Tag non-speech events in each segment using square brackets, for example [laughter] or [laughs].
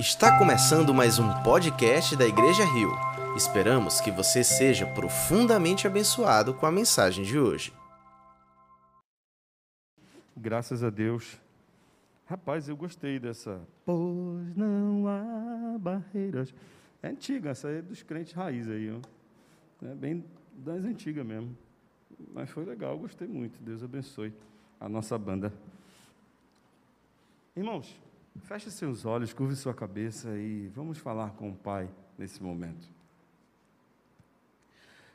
Está começando mais um podcast da Igreja Rio. Esperamos que você seja profundamente abençoado com a mensagem de hoje. Graças a Deus. Rapaz, eu gostei dessa. Pois não há barreiras. É antiga, essa é dos crentes raiz aí, ó. É bem das antigas mesmo. Mas foi legal, gostei muito. Deus abençoe a nossa banda. Irmãos, feche seus olhos, curve sua cabeça e vamos falar com o Pai nesse momento.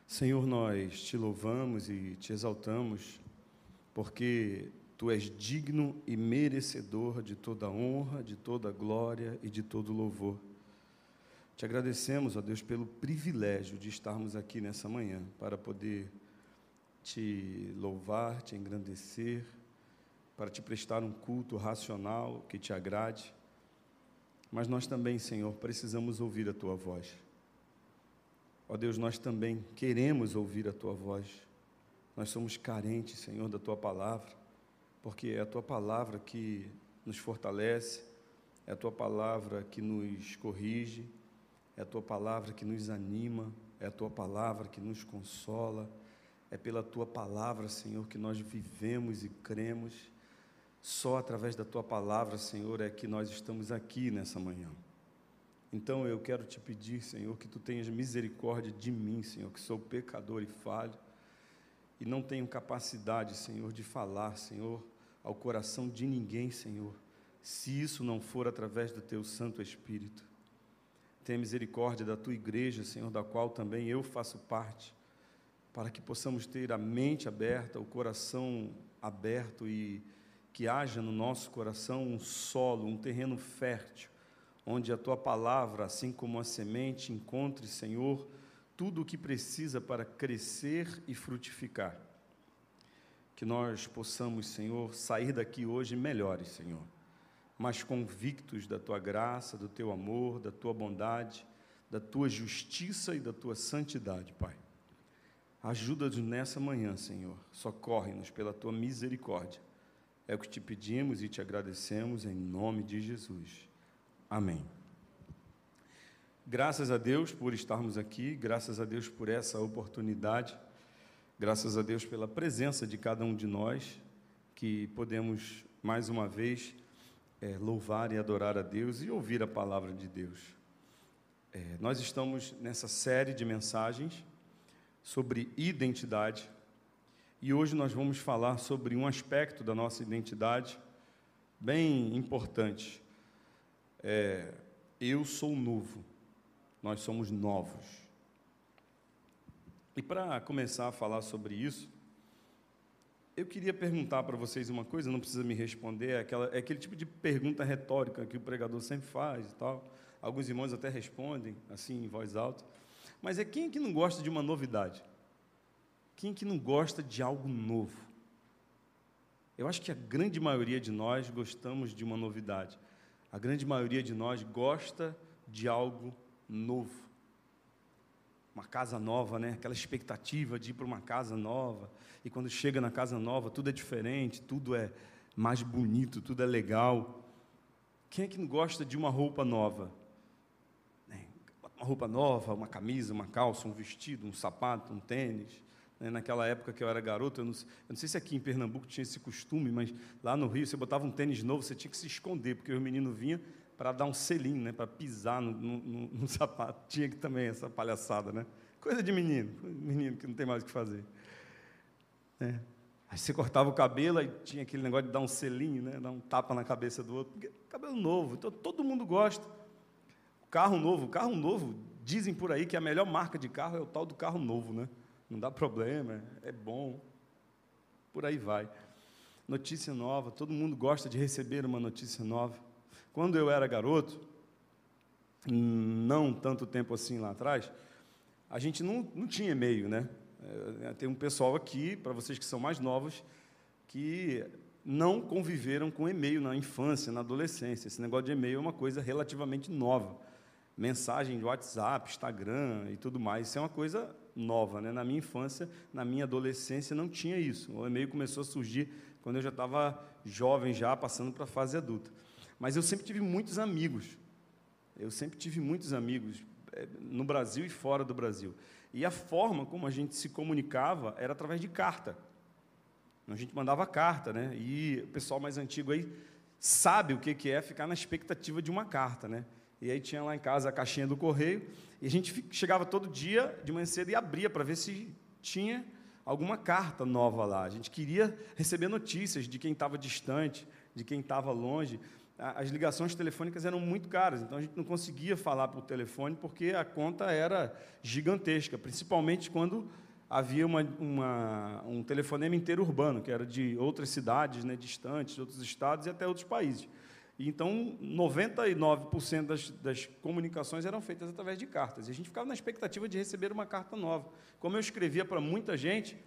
Senhor, nós te louvamos e te exaltamos, porque tu és digno e merecedor de toda honra, de toda glória e de todo louvor. Te agradecemos, ó Deus, pelo privilégio de estarmos aqui nessa manhã para poder te louvar, te engrandecer, para te prestar um culto racional que te agrade. Mas nós também, Senhor, precisamos ouvir a tua voz. Ó Deus, nós também queremos ouvir a tua voz. Nós somos carentes, Senhor, da tua palavra, porque é a tua palavra que nos fortalece, é a tua palavra que nos corrige, é a tua palavra que nos anima, é a tua palavra que nos consola, é pela tua palavra, Senhor, que nós vivemos e cremos. Só através da tua palavra, Senhor, é que nós estamos aqui nessa manhã. Então eu quero te pedir, Senhor, que tu tenhas misericórdia de mim, Senhor, que sou pecador e falho, e não tenho capacidade, Senhor, de falar, Senhor, ao coração de ninguém, Senhor, se isso não for através do teu Santo Espírito. Tenha misericórdia da tua igreja, Senhor, da qual também eu faço parte, para que possamos ter a mente aberta, o coração aberto e que haja no nosso coração um solo, um terreno fértil, onde a tua palavra, assim como a semente, encontre, Senhor, tudo o que precisa para crescer e frutificar. Que nós possamos, Senhor, sair daqui hoje melhores, Senhor, mas convictos da tua graça, do teu amor, da tua bondade, da tua justiça e da tua santidade, Pai. Ajuda-nos nessa manhã, Senhor. Socorre-nos pela tua misericórdia é o que te pedimos e te agradecemos em nome de Jesus. Amém. Graças a Deus por estarmos aqui, graças a Deus por essa oportunidade, graças a Deus pela presença de cada um de nós, que podemos mais uma vez é, louvar e adorar a Deus e ouvir a palavra de Deus. É, nós estamos nessa série de mensagens sobre identidade e hoje nós vamos falar sobre um aspecto da nossa identidade bem importante. É, eu sou novo, nós somos novos. E para começar a falar sobre isso, eu queria perguntar para vocês uma coisa, não precisa me responder, é, aquela, é aquele tipo de pergunta retórica que o pregador sempre faz e tal. Alguns irmãos até respondem, assim, em voz alta. Mas é quem que não gosta de uma novidade? Quem que não gosta de algo novo? Eu acho que a grande maioria de nós gostamos de uma novidade. A grande maioria de nós gosta de algo novo. Uma casa nova, né? Aquela expectativa de ir para uma casa nova. E quando chega na casa nova, tudo é diferente, tudo é mais bonito, tudo é legal. Quem é que não gosta de uma roupa nova? Né? Uma roupa nova, uma camisa, uma calça, um vestido, um sapato, um tênis. Né, naquela época que eu era garoto, eu não, eu não, sei se aqui em Pernambuco tinha esse costume, mas lá no Rio, você botava um tênis novo, você tinha que se esconder, porque o menino vinha para dar um selinho, né, para pisar no, no, [laughs] no, sapato. Tinha que também essa palhaçada, né? Coisa de menino, menino que não tem mais o que fazer. É. Aí você cortava o cabelo, aí tinha aquele negócio de dar um selinho, né, dar um tapa na cabeça do outro, porque cabelo novo, então todo mundo gosta. Carro novo, carro novo, dizem por aí que a melhor marca de carro é o tal do carro novo, né? Não dá problema, é bom. Por aí vai. Notícia nova, todo mundo gosta de receber uma notícia nova. Quando eu era garoto, não tanto tempo assim lá atrás, a gente não, não tinha e-mail, né? É, tem um pessoal aqui, para vocês que são mais novos, que não conviveram com e-mail na infância, na adolescência. Esse negócio de e-mail é uma coisa relativamente nova. Mensagem de WhatsApp, Instagram e tudo mais, isso é uma coisa nova. Né? Na minha infância, na minha adolescência, não tinha isso. O e-mail começou a surgir quando eu já estava jovem, já passando para a fase adulta. Mas eu sempre tive muitos amigos. Eu sempre tive muitos amigos é, no Brasil e fora do Brasil. E a forma como a gente se comunicava era através de carta. A gente mandava carta, né? E o pessoal mais antigo aí sabe o que é ficar na expectativa de uma carta, né? E aí tinha lá em casa a caixinha do correio, e a gente chegava todo dia de manhã cedo e abria para ver se tinha alguma carta nova lá. A gente queria receber notícias de quem estava distante, de quem estava longe. As ligações telefônicas eram muito caras, então a gente não conseguia falar por telefone porque a conta era gigantesca, principalmente quando havia uma, uma, um telefonema interurbano, que era de outras cidades né, distantes, outros estados e até outros países. Então, 99% das, das comunicações eram feitas através de cartas. E a gente ficava na expectativa de receber uma carta nova. Como eu escrevia para muita gente,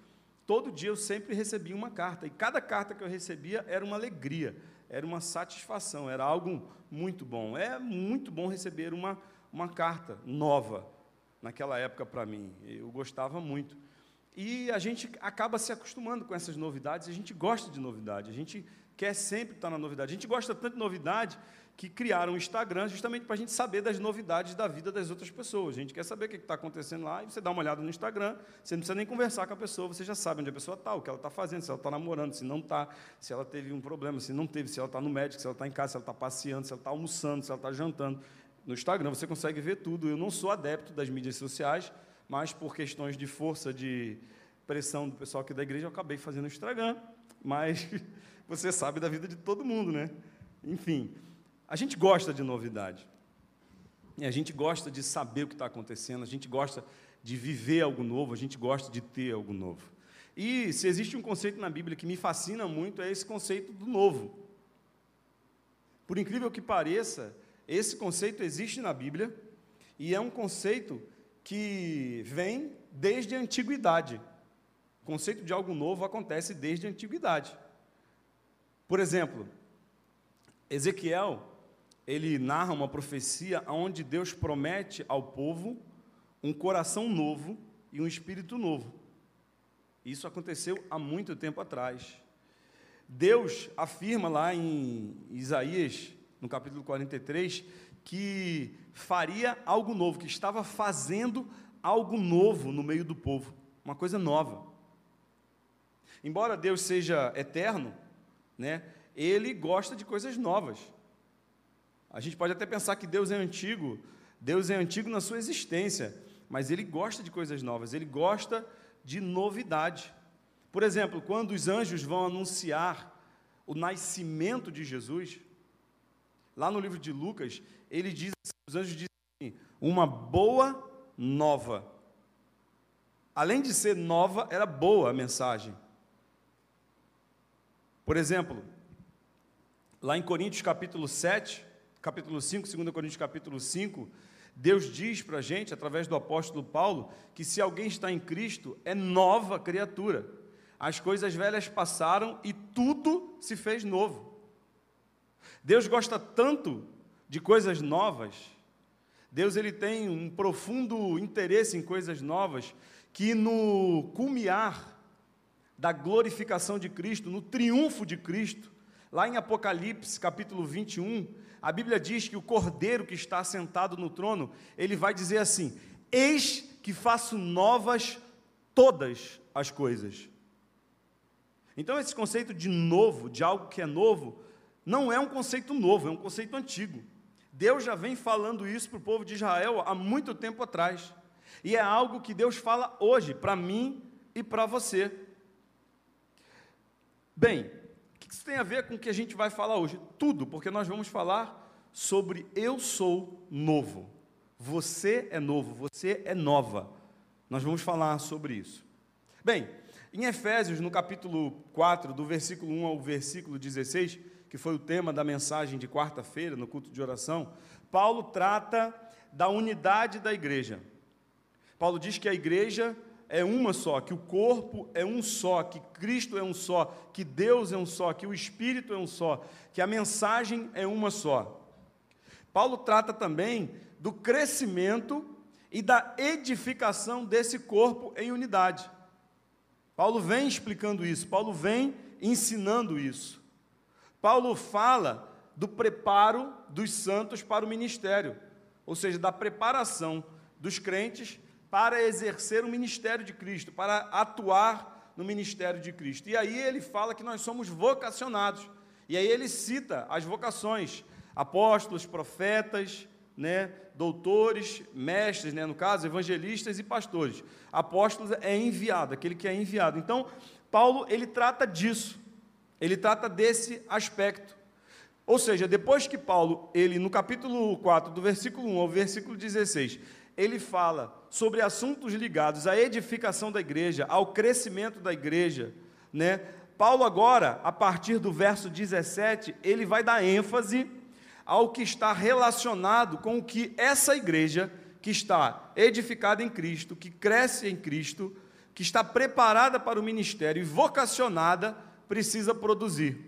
todo dia eu sempre recebia uma carta. E cada carta que eu recebia era uma alegria, era uma satisfação, era algo muito bom. É muito bom receber uma, uma carta nova naquela época para mim. Eu gostava muito. E a gente acaba se acostumando com essas novidades, a gente gosta de novidade, a gente quer sempre estar na novidade. A gente gosta tanto de novidade que criaram o Instagram justamente para a gente saber das novidades da vida das outras pessoas. A gente quer saber o que está acontecendo lá, e você dá uma olhada no Instagram, você não precisa nem conversar com a pessoa, você já sabe onde a pessoa está, o que ela está fazendo, se ela está namorando, se não está, se ela teve um problema, se não teve, se ela está no médico, se ela está em casa, se ela está passeando, se ela está almoçando, se ela está jantando. No Instagram você consegue ver tudo. Eu não sou adepto das mídias sociais, mas por questões de força, de pressão do pessoal aqui da igreja, eu acabei fazendo o Instagram, mas [laughs] você sabe da vida de todo mundo, né? Enfim, a gente gosta de novidade. E a gente gosta de saber o que está acontecendo, a gente gosta de viver algo novo, a gente gosta de ter algo novo. E se existe um conceito na Bíblia que me fascina muito, é esse conceito do novo. Por incrível que pareça, esse conceito existe na Bíblia e é um conceito que vem desde a antiguidade. O conceito de algo novo acontece desde a antiguidade. Por exemplo, Ezequiel, ele narra uma profecia onde Deus promete ao povo um coração novo e um espírito novo. Isso aconteceu há muito tempo atrás. Deus afirma lá em Isaías, no capítulo 43, que faria algo novo, que estava fazendo algo novo no meio do povo, uma coisa nova. Embora Deus seja eterno, né, ele gosta de coisas novas. A gente pode até pensar que Deus é antigo, Deus é antigo na sua existência, mas ele gosta de coisas novas, ele gosta de novidade. Por exemplo, quando os anjos vão anunciar o nascimento de Jesus, lá no livro de Lucas, ele diz, os anjos dizem assim, uma boa nova. Além de ser nova, era boa a mensagem. Por exemplo, lá em Coríntios capítulo 7, capítulo 5, 2 Coríntios capítulo 5, Deus diz para a gente, através do apóstolo Paulo, que se alguém está em Cristo, é nova criatura. As coisas velhas passaram e tudo se fez novo. Deus gosta tanto de coisas novas, Deus ele tem um profundo interesse em coisas novas, que no culmiar da glorificação de Cristo, no triunfo de Cristo. Lá em Apocalipse, capítulo 21, a Bíblia diz que o cordeiro que está sentado no trono, ele vai dizer assim: Eis que faço novas todas as coisas. Então, esse conceito de novo, de algo que é novo, não é um conceito novo, é um conceito antigo. Deus já vem falando isso para o povo de Israel há muito tempo atrás. E é algo que Deus fala hoje, para mim e para você. Bem, o que isso tem a ver com o que a gente vai falar hoje? Tudo, porque nós vamos falar sobre eu sou novo. Você é novo, você é nova. Nós vamos falar sobre isso. Bem, em Efésios, no capítulo 4, do versículo 1 ao versículo 16, que foi o tema da mensagem de quarta-feira, no culto de oração, Paulo trata da unidade da igreja. Paulo diz que a igreja é uma só, que o corpo é um só, que Cristo é um só, que Deus é um só, que o Espírito é um só, que a mensagem é uma só. Paulo trata também do crescimento e da edificação desse corpo em unidade. Paulo vem explicando isso, Paulo vem ensinando isso. Paulo fala do preparo dos santos para o ministério. ou seja, da preparação dos crentes para exercer o ministério de Cristo, para atuar no ministério de Cristo. E aí ele fala que nós somos vocacionados. E aí ele cita as vocações: apóstolos, profetas, né, doutores, mestres, né, no caso, evangelistas e pastores. Apóstolos é enviado, aquele que é enviado. Então, Paulo ele trata disso. Ele trata desse aspecto. Ou seja, depois que Paulo, ele no capítulo 4, do versículo 1 ao versículo 16, ele fala sobre assuntos ligados à edificação da igreja, ao crescimento da igreja, né? Paulo agora, a partir do verso 17, ele vai dar ênfase ao que está relacionado com o que essa igreja que está edificada em Cristo, que cresce em Cristo, que está preparada para o ministério e vocacionada, precisa produzir.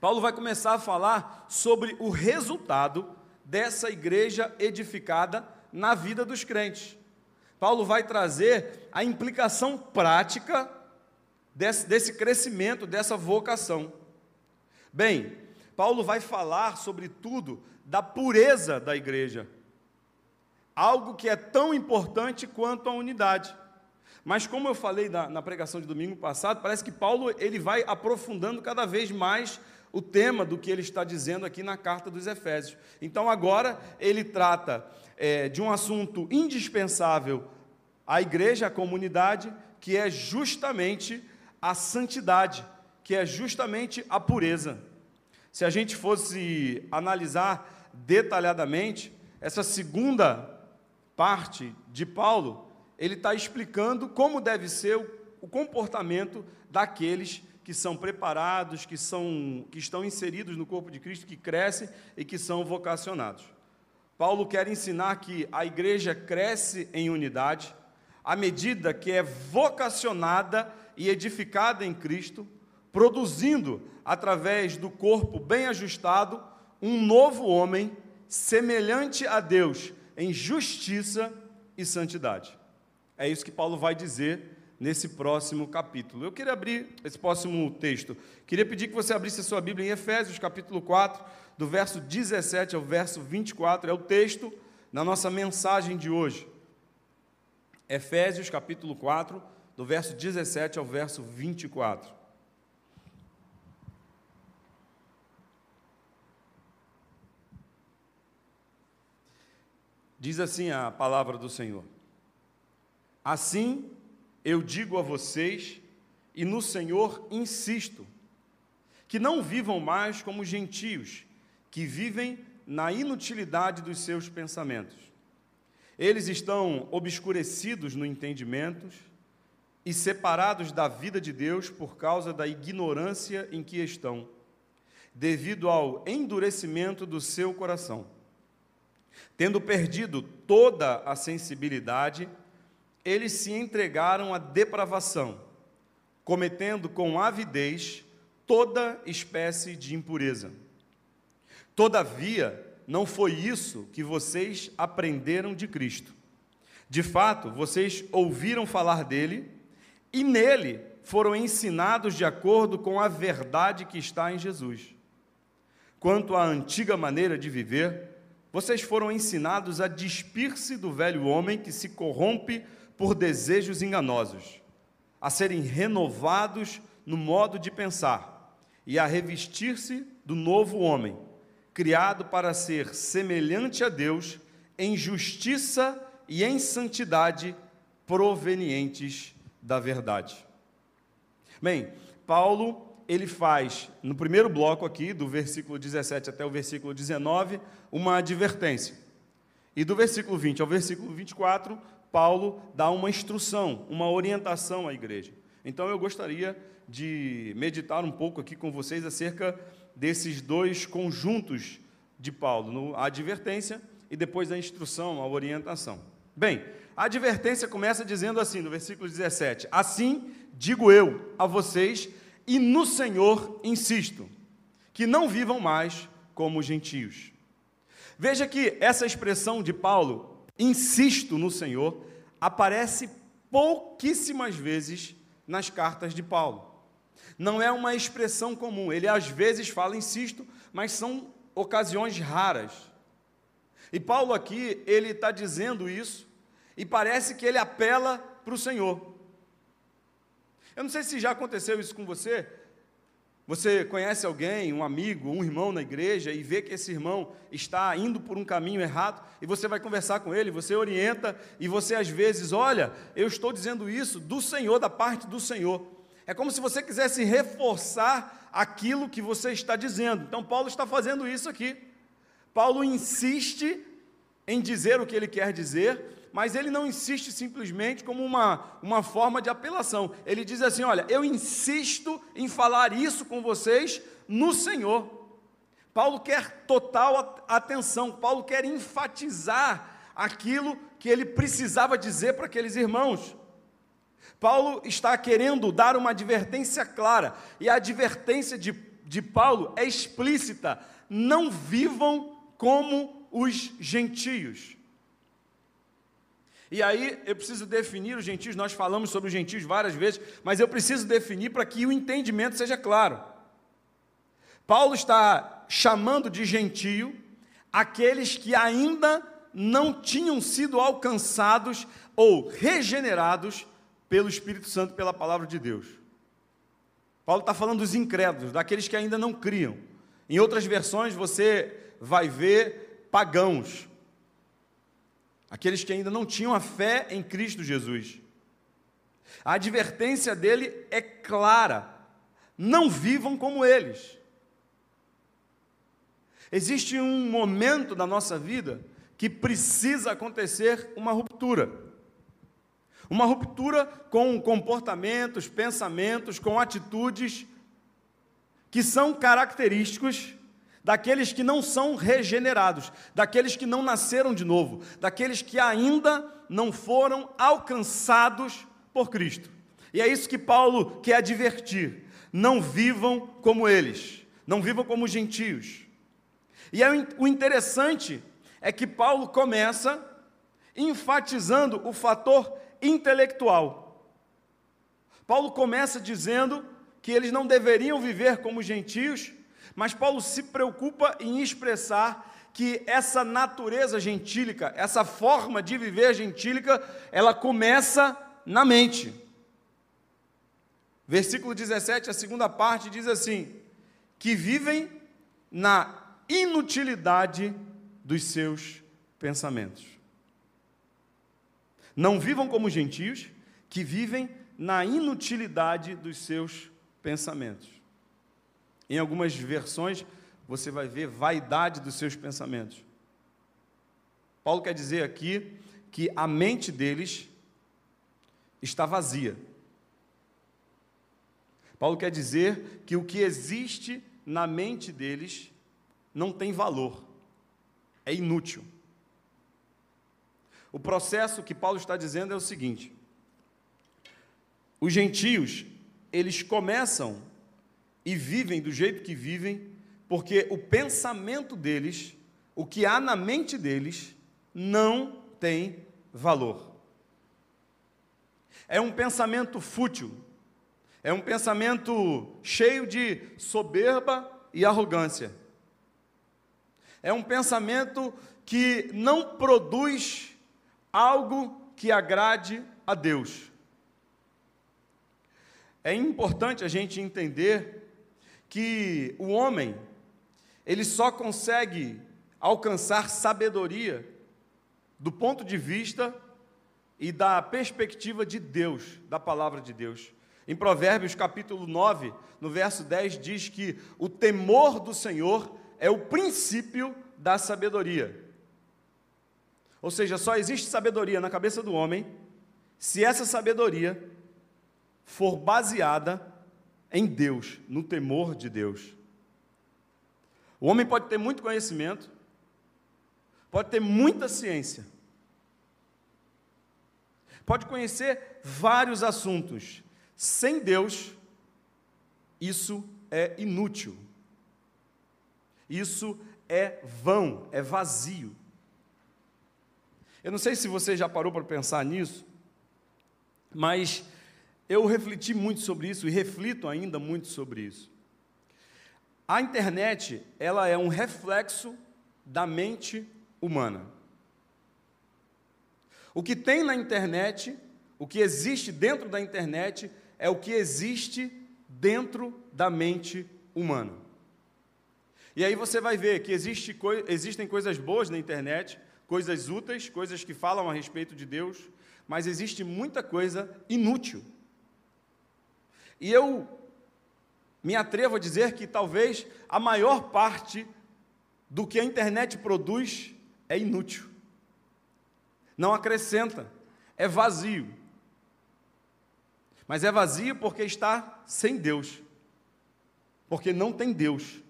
Paulo vai começar a falar sobre o resultado dessa igreja edificada na vida dos crentes. Paulo vai trazer a implicação prática desse, desse crescimento, dessa vocação. Bem, Paulo vai falar, sobretudo, da pureza da igreja, algo que é tão importante quanto a unidade. Mas como eu falei na, na, pregação de domingo passado, parece que Paulo ele vai aprofundando cada vez mais o tema do que ele está dizendo aqui na carta dos Efésios. Então, agora, ele trata é, de um assunto indispensável à igreja, à comunidade, que é justamente a santidade, que é justamente a pureza. Se a gente fosse analisar detalhadamente, essa segunda parte de Paulo, ele está explicando como deve ser o, o comportamento daqueles que são preparados, que, são, que estão inseridos no corpo de Cristo, que crescem e que são vocacionados. Paulo quer ensinar que a igreja cresce em unidade à medida que é vocacionada e edificada em Cristo, produzindo, através do corpo bem ajustado, um novo homem semelhante a Deus em justiça e santidade. É isso que Paulo vai dizer nesse próximo capítulo. Eu queria abrir esse próximo texto. Queria pedir que você abrisse a sua Bíblia em Efésios, capítulo 4, do verso 17 ao verso 24. É o texto na nossa mensagem de hoje. Efésios, capítulo 4, do verso 17 ao verso 24. Diz assim a palavra do Senhor: Assim eu digo a vocês, e no Senhor insisto, que não vivam mais como gentios, que vivem na inutilidade dos seus pensamentos. Eles estão obscurecidos no entendimento e separados da vida de Deus por causa da ignorância em que estão, devido ao endurecimento do seu coração. Tendo perdido toda a sensibilidade, eles se entregaram à depravação, cometendo com avidez toda espécie de impureza. Todavia, não foi isso que vocês aprenderam de Cristo. De fato, vocês ouviram falar dele e nele foram ensinados de acordo com a verdade que está em Jesus. Quanto à antiga maneira de viver, vocês foram ensinados a despir-se do velho homem que se corrompe por desejos enganosos, a serem renovados no modo de pensar e a revestir-se do novo homem, criado para ser semelhante a Deus em justiça e em santidade provenientes da verdade. Bem, Paulo, ele faz no primeiro bloco aqui, do versículo 17 até o versículo 19, uma advertência. E do versículo 20 ao versículo 24, Paulo dá uma instrução, uma orientação à igreja. Então eu gostaria de meditar um pouco aqui com vocês acerca desses dois conjuntos de Paulo, a advertência e depois a instrução, a orientação. Bem, a advertência começa dizendo assim, no versículo 17: Assim digo eu a vocês, e no Senhor insisto, que não vivam mais como gentios. Veja que essa expressão de Paulo insisto no Senhor, aparece pouquíssimas vezes nas cartas de Paulo. Não é uma expressão comum. Ele às vezes fala insisto, mas são ocasiões raras. E Paulo aqui, ele está dizendo isso, e parece que ele apela para o Senhor. Eu não sei se já aconteceu isso com você. Você conhece alguém, um amigo, um irmão na igreja e vê que esse irmão está indo por um caminho errado e você vai conversar com ele, você orienta e você às vezes, olha, eu estou dizendo isso do Senhor, da parte do Senhor. É como se você quisesse reforçar aquilo que você está dizendo. Então, Paulo está fazendo isso aqui. Paulo insiste em dizer o que ele quer dizer, mas ele não insiste simplesmente como uma, uma forma de apelação. Ele diz assim: Olha, eu insisto em falar isso com vocês no Senhor. Paulo quer total atenção, Paulo quer enfatizar aquilo que ele precisava dizer para aqueles irmãos. Paulo está querendo dar uma advertência clara, e a advertência de, de Paulo é explícita: não vivam como os gentios. E aí eu preciso definir os gentios, nós falamos sobre os gentios várias vezes, mas eu preciso definir para que o entendimento seja claro. Paulo está chamando de gentio aqueles que ainda não tinham sido alcançados ou regenerados pelo Espírito Santo, pela palavra de Deus. Paulo está falando dos incrédulos, daqueles que ainda não criam. Em outras versões você vai ver pagãos, aqueles que ainda não tinham a fé em Cristo Jesus. A advertência dele é clara: não vivam como eles. Existe um momento da nossa vida que precisa acontecer uma ruptura. Uma ruptura com comportamentos, pensamentos, com atitudes que são característicos daqueles que não são regenerados, daqueles que não nasceram de novo, daqueles que ainda não foram alcançados por Cristo. E é isso que Paulo quer advertir: não vivam como eles, não vivam como gentios. E é o interessante é que Paulo começa enfatizando o fator intelectual. Paulo começa dizendo que eles não deveriam viver como gentios, mas Paulo se preocupa em expressar que essa natureza gentílica, essa forma de viver gentílica, ela começa na mente. Versículo 17, a segunda parte diz assim: que vivem na inutilidade dos seus pensamentos. Não vivam como gentios, que vivem na inutilidade dos seus pensamentos. Em algumas versões, você vai ver vaidade dos seus pensamentos. Paulo quer dizer aqui que a mente deles está vazia. Paulo quer dizer que o que existe na mente deles não tem valor, é inútil. O processo que Paulo está dizendo é o seguinte: os gentios, eles começam e vivem do jeito que vivem, porque o pensamento deles, o que há na mente deles, não tem valor. É um pensamento fútil, é um pensamento cheio de soberba e arrogância. É um pensamento que não produz algo que agrade a Deus. É importante a gente entender que o homem ele só consegue alcançar sabedoria do ponto de vista e da perspectiva de Deus, da palavra de Deus. Em Provérbios capítulo 9, no verso 10, diz que o temor do Senhor é o princípio da sabedoria. Ou seja, só existe sabedoria na cabeça do homem se essa sabedoria for baseada em Deus, no temor de Deus. O homem pode ter muito conhecimento, pode ter muita ciência, pode conhecer vários assuntos. Sem Deus, isso é inútil. Isso é vão, é vazio. Eu não sei se você já parou para pensar nisso, mas eu refleti muito sobre isso e reflito ainda muito sobre isso. A internet, ela é um reflexo da mente humana. O que tem na internet, o que existe dentro da internet, é o que existe dentro da mente humana. E aí você vai ver que existe, existem coisas boas na internet, coisas úteis, coisas que falam a respeito de Deus, mas existe muita coisa inútil. E eu me atrevo a dizer que talvez a maior parte do que a internet produz é inútil. Não acrescenta, é vazio. Mas é vazio porque está sem Deus. Porque não tem Deus.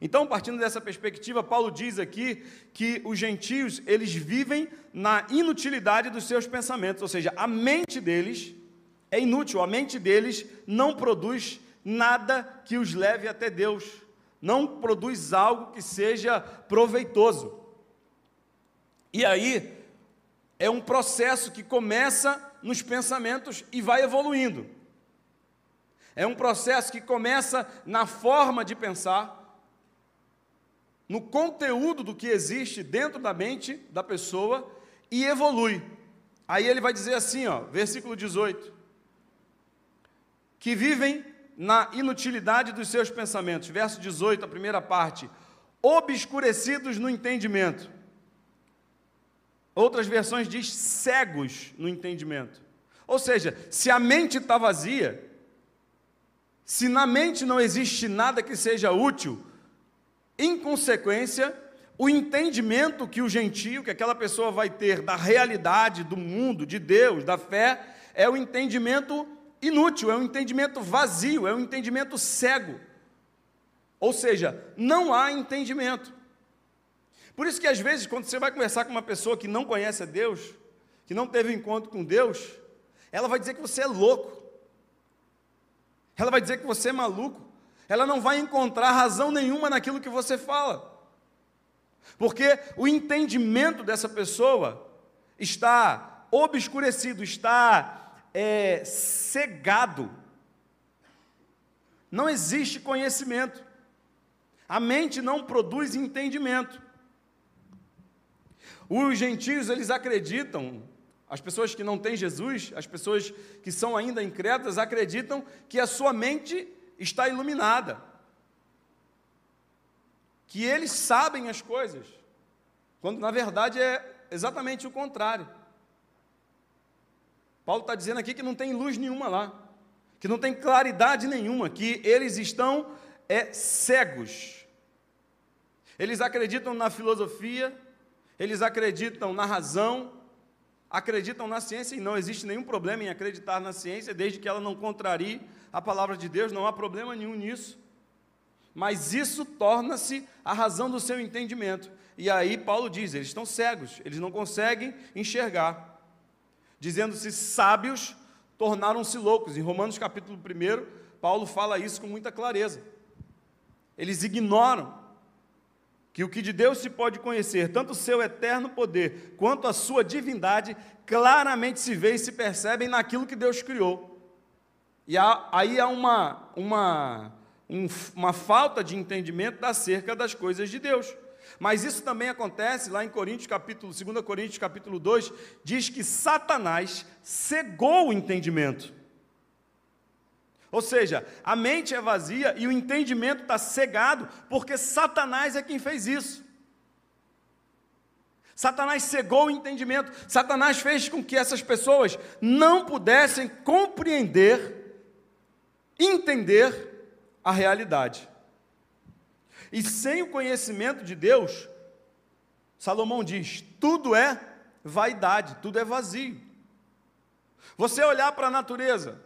Então, partindo dessa perspectiva, Paulo diz aqui que os gentios, eles vivem na inutilidade dos seus pensamentos, ou seja, a mente deles é inútil, a mente deles não produz nada que os leve até Deus, não produz algo que seja proveitoso. E aí, é um processo que começa nos pensamentos e vai evoluindo. É um processo que começa na forma de pensar, no conteúdo do que existe dentro da mente da pessoa e evolui. Aí ele vai dizer assim, ó, versículo 18: que vivem na inutilidade dos seus pensamentos. Verso 18, a primeira parte: obscurecidos no entendimento. Outras versões diz cegos no entendimento. Ou seja, se a mente está vazia, se na mente não existe nada que seja útil, em consequência, o entendimento que o gentio, que aquela pessoa vai ter da realidade, do mundo, de Deus, da fé, é o entendimento inútil, é um entendimento vazio, é um entendimento cego. Ou seja, não há entendimento. Por isso que às vezes, quando você vai conversar com uma pessoa que não conhece a Deus, que não teve um encontro com Deus, ela vai dizer que você é louco. Ela vai dizer que você é maluco ela não vai encontrar razão nenhuma naquilo que você fala. Porque o entendimento dessa pessoa está obscurecido, está é, cegado. Não existe conhecimento. A mente não produz entendimento. Os gentios, eles acreditam, as pessoas que não têm Jesus, as pessoas que são ainda incrédulas, acreditam que a sua mente está iluminada, que eles sabem as coisas, quando na verdade é exatamente o contrário. Paulo está dizendo aqui que não tem luz nenhuma lá, que não tem claridade nenhuma, que eles estão é, cegos. Eles acreditam na filosofia, eles acreditam na razão, acreditam na ciência e não existe nenhum problema em acreditar na ciência, desde que ela não contrarie a palavra de Deus, não há problema nenhum nisso. Mas isso torna-se a razão do seu entendimento. E aí Paulo diz: eles estão cegos, eles não conseguem enxergar. Dizendo-se sábios, tornaram-se loucos. Em Romanos capítulo 1, Paulo fala isso com muita clareza. Eles ignoram que o que de Deus se pode conhecer, tanto o seu eterno poder quanto a sua divindade, claramente se vê e se percebem naquilo que Deus criou. E há, aí há uma, uma, um, uma falta de entendimento acerca das coisas de Deus. Mas isso também acontece lá em Coríntios, capítulo, 2 Coríntios, capítulo 2, diz que Satanás cegou o entendimento. Ou seja, a mente é vazia e o entendimento está cegado, porque Satanás é quem fez isso. Satanás cegou o entendimento, Satanás fez com que essas pessoas não pudessem compreender entender a realidade. E sem o conhecimento de Deus, Salomão diz: tudo é vaidade, tudo é vazio. Você olhar para a natureza,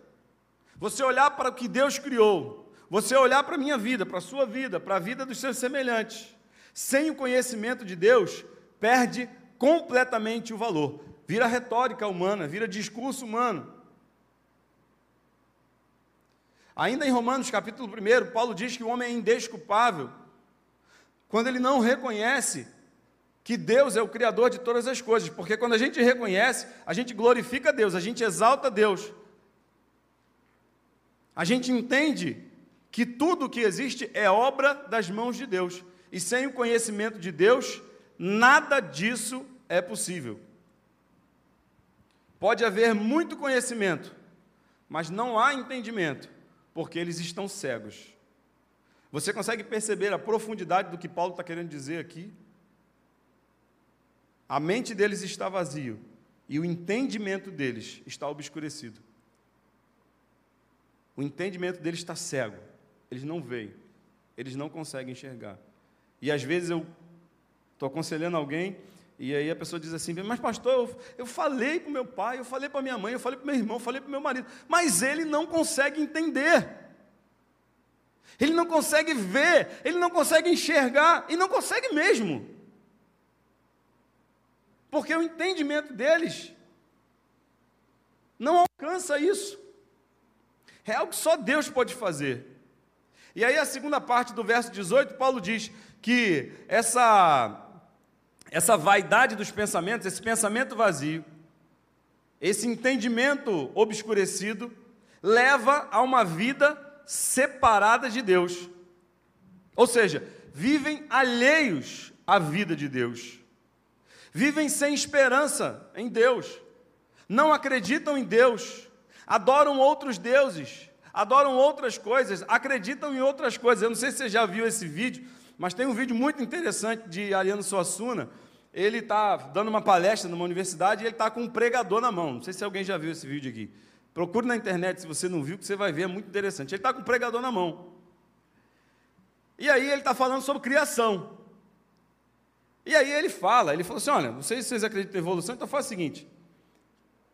você olhar para o que Deus criou, você olhar para a minha vida, para a sua vida, para a vida dos seus semelhantes, sem o conhecimento de Deus, perde completamente o valor. Vira retórica humana, vira discurso humano. Ainda em Romanos capítulo 1, Paulo diz que o homem é indesculpável quando ele não reconhece que Deus é o Criador de todas as coisas, porque quando a gente reconhece, a gente glorifica Deus, a gente exalta Deus, a gente entende que tudo o que existe é obra das mãos de Deus, e sem o conhecimento de Deus, nada disso é possível. Pode haver muito conhecimento, mas não há entendimento, porque eles estão cegos. Você consegue perceber a profundidade do que Paulo está querendo dizer aqui? A mente deles está vazia e o entendimento deles está obscurecido. O entendimento deles está cego. Eles não veem. Eles não conseguem enxergar. E às vezes eu estou aconselhando alguém e aí a pessoa diz assim: Mas, pastor, eu, eu falei para o meu pai, eu falei para minha mãe, eu falei para meu irmão, eu falei para meu marido, mas ele não consegue entender. Ele não consegue ver, ele não consegue enxergar, e não consegue mesmo. Porque o entendimento deles não alcança isso. É algo que só Deus pode fazer. E aí, a segunda parte do verso 18, Paulo diz que essa, essa vaidade dos pensamentos, esse pensamento vazio, esse entendimento obscurecido, leva a uma vida separada de Deus. Ou seja, vivem alheios à vida de Deus. Vivem sem esperança em Deus. Não acreditam em Deus adoram outros deuses, adoram outras coisas, acreditam em outras coisas. Eu não sei se você já viu esse vídeo, mas tem um vídeo muito interessante de Ariano Suassuna. Ele está dando uma palestra numa universidade e ele está com um pregador na mão. Não sei se alguém já viu esse vídeo aqui. Procure na internet se você não viu, que você vai ver, é muito interessante. Ele está com um pregador na mão. E aí ele está falando sobre criação. E aí ele fala, ele falou assim: olha, se vocês acreditam em evolução, então faz o seguinte: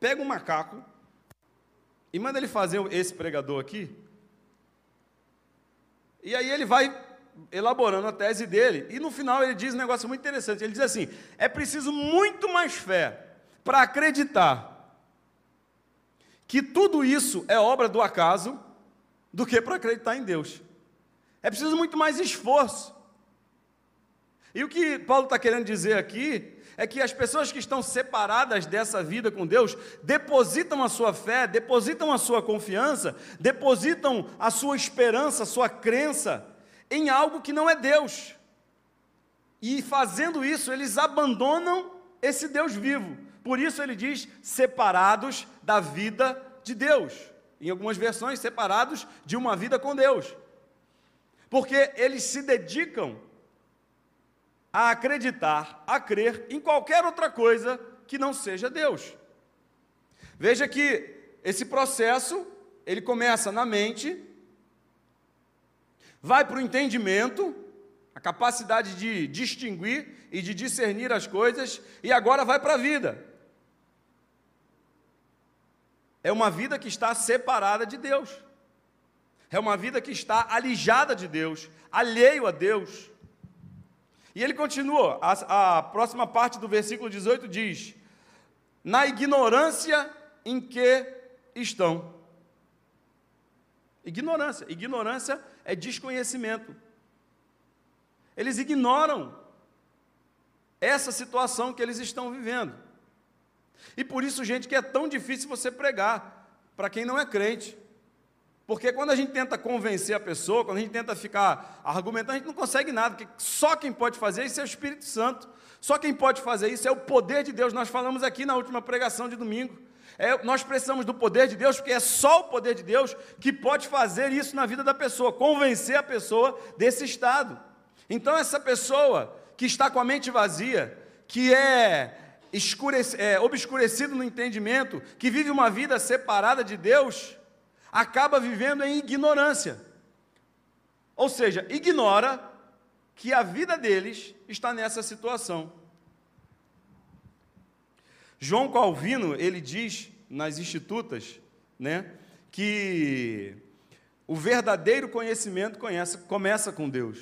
pega um macaco, e manda ele fazer esse pregador aqui. E aí ele vai elaborando a tese dele. E no final ele diz um negócio muito interessante. Ele diz assim: é preciso muito mais fé para acreditar que tudo isso é obra do acaso do que para acreditar em Deus. É preciso muito mais esforço. E o que Paulo está querendo dizer aqui é que as pessoas que estão separadas dessa vida com Deus depositam a sua fé, depositam a sua confiança, depositam a sua esperança, a sua crença em algo que não é Deus. E fazendo isso, eles abandonam esse Deus vivo. Por isso ele diz separados da vida de Deus. Em algumas versões, separados de uma vida com Deus. Porque eles se dedicam a acreditar, a crer em qualquer outra coisa que não seja Deus. Veja que esse processo, ele começa na mente, vai para o entendimento, a capacidade de distinguir e de discernir as coisas, e agora vai para a vida. É uma vida que está separada de Deus. É uma vida que está alijada de Deus, alheio a Deus. E ele continua, a, a próxima parte do versículo 18 diz: Na ignorância em que estão. Ignorância. Ignorância é desconhecimento. Eles ignoram essa situação que eles estão vivendo. E por isso, gente, que é tão difícil você pregar para quem não é crente. Porque quando a gente tenta convencer a pessoa, quando a gente tenta ficar argumentando, a gente não consegue nada, porque só quem pode fazer isso é o Espírito Santo. Só quem pode fazer isso é o poder de Deus. Nós falamos aqui na última pregação de domingo. É, nós precisamos do poder de Deus, porque é só o poder de Deus que pode fazer isso na vida da pessoa, convencer a pessoa desse estado. Então, essa pessoa que está com a mente vazia, que é, é obscurecido no entendimento, que vive uma vida separada de Deus, acaba vivendo em ignorância. Ou seja, ignora que a vida deles está nessa situação. João Calvino, ele diz nas institutas, né, que o verdadeiro conhecimento conhece, começa com Deus.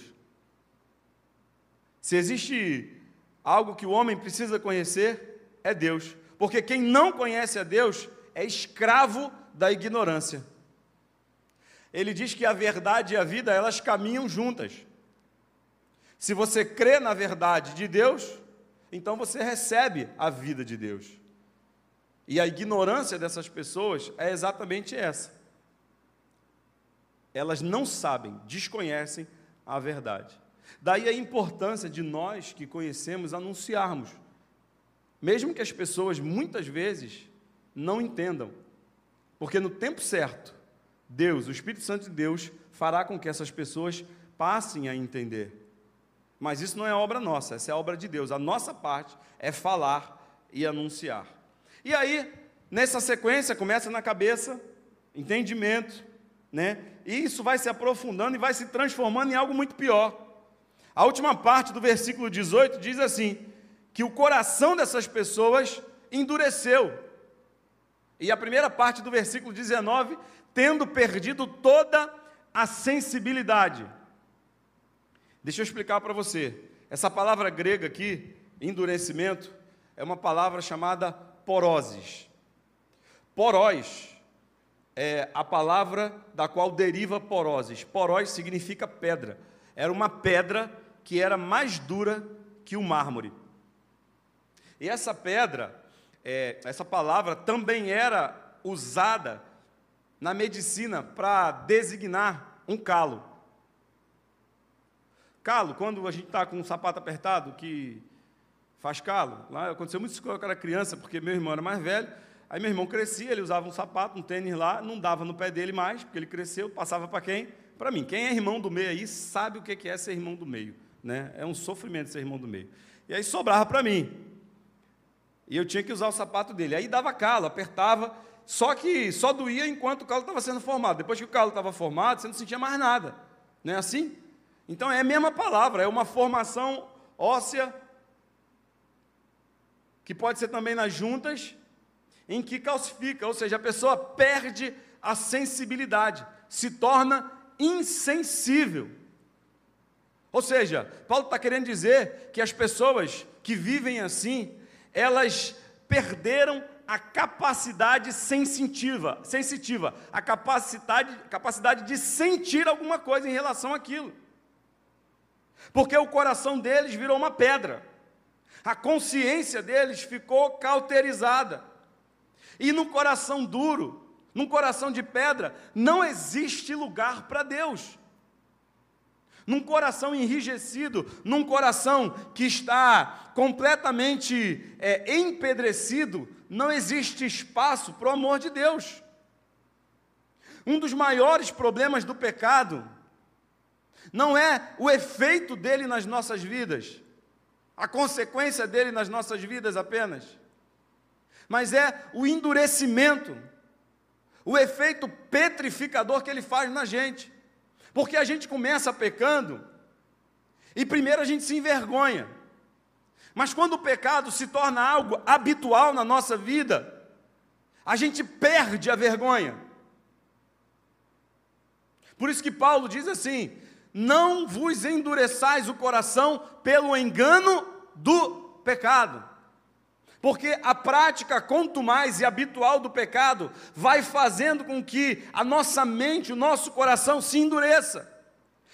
Se existe algo que o homem precisa conhecer, é Deus. Porque quem não conhece a Deus é escravo da ignorância ele diz que a verdade e a vida, elas caminham juntas. Se você crê na verdade de Deus, então você recebe a vida de Deus. E a ignorância dessas pessoas é exatamente essa. Elas não sabem, desconhecem a verdade. Daí a importância de nós que conhecemos anunciarmos, mesmo que as pessoas muitas vezes não entendam, porque no tempo certo, Deus, o Espírito Santo de Deus, fará com que essas pessoas passem a entender. Mas isso não é obra nossa, essa é obra de Deus. A nossa parte é falar e anunciar. E aí, nessa sequência, começa na cabeça, entendimento, né? E isso vai se aprofundando e vai se transformando em algo muito pior. A última parte do versículo 18 diz assim: que o coração dessas pessoas endureceu. E a primeira parte do versículo 19, tendo perdido toda a sensibilidade. Deixa eu explicar para você. Essa palavra grega aqui, endurecimento, é uma palavra chamada poroses. Porós é a palavra da qual deriva poroses. Porós significa pedra. Era uma pedra que era mais dura que o mármore. E essa pedra, é, essa palavra também era usada na medicina para designar um calo. Calo, quando a gente está com um sapato apertado que faz calo, lá aconteceu muito isso quando eu era criança, porque meu irmão era mais velho, aí meu irmão crescia, ele usava um sapato, um tênis lá, não dava no pé dele mais, porque ele cresceu, passava para quem? Para mim. Quem é irmão do meio aí sabe o que é ser irmão do meio. Né? É um sofrimento ser irmão do meio. E aí sobrava para mim. E eu tinha que usar o sapato dele. Aí dava calo, apertava, só que só doía enquanto o calo estava sendo formado. Depois que o calo estava formado, você não sentia mais nada. Não é assim? Então é a mesma palavra, é uma formação óssea, que pode ser também nas juntas, em que calcifica, ou seja, a pessoa perde a sensibilidade, se torna insensível. Ou seja, Paulo está querendo dizer que as pessoas que vivem assim, elas perderam a capacidade sensitiva, sensitiva a capacidade, capacidade de sentir alguma coisa em relação àquilo. Porque o coração deles virou uma pedra, a consciência deles ficou cauterizada. E no coração duro, num coração de pedra, não existe lugar para Deus num coração enrijecido, num coração que está completamente é, empedrecido, não existe espaço para o amor de Deus. Um dos maiores problemas do pecado não é o efeito dele nas nossas vidas, a consequência dele nas nossas vidas apenas, mas é o endurecimento, o efeito petrificador que ele faz na gente. Porque a gente começa pecando e primeiro a gente se envergonha. Mas quando o pecado se torna algo habitual na nossa vida, a gente perde a vergonha. Por isso que Paulo diz assim: não vos endureçais o coração pelo engano do pecado. Porque a prática contumaz e habitual do pecado vai fazendo com que a nossa mente, o nosso coração se endureça.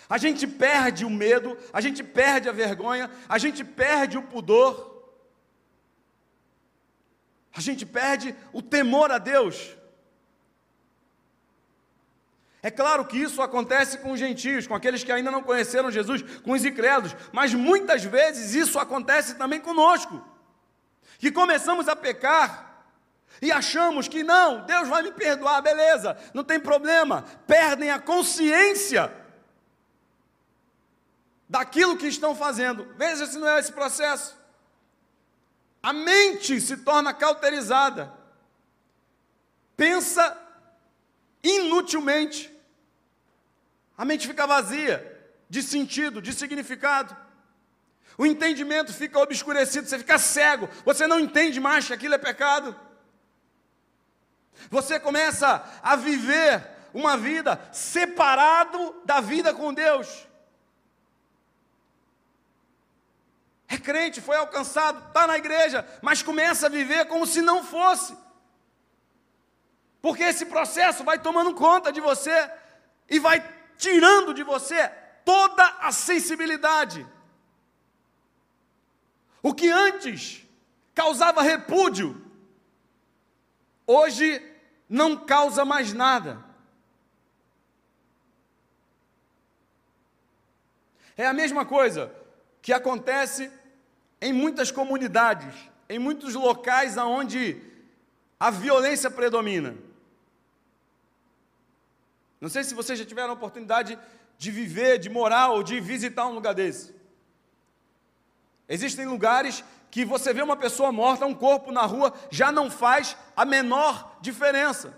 A gente perde o medo, a gente perde a vergonha, a gente perde o pudor, a gente perde o temor a Deus. É claro que isso acontece com os gentios, com aqueles que ainda não conheceram Jesus, com os incrédulos, mas muitas vezes isso acontece também conosco que começamos a pecar e achamos que não, Deus vai me perdoar, beleza, não tem problema, perdem a consciência daquilo que estão fazendo. Veja se não é esse processo. A mente se torna cauterizada, pensa inutilmente, a mente fica vazia de sentido, de significado. O entendimento fica obscurecido, você fica cego, você não entende mais que aquilo é pecado. Você começa a viver uma vida separado da vida com Deus. É crente, foi alcançado, está na igreja, mas começa a viver como se não fosse. Porque esse processo vai tomando conta de você e vai tirando de você toda a sensibilidade. O que antes causava repúdio, hoje não causa mais nada. É a mesma coisa que acontece em muitas comunidades, em muitos locais onde a violência predomina. Não sei se vocês já tiveram a oportunidade de viver, de morar ou de visitar um lugar desse. Existem lugares que você vê uma pessoa morta, um corpo na rua, já não faz a menor diferença.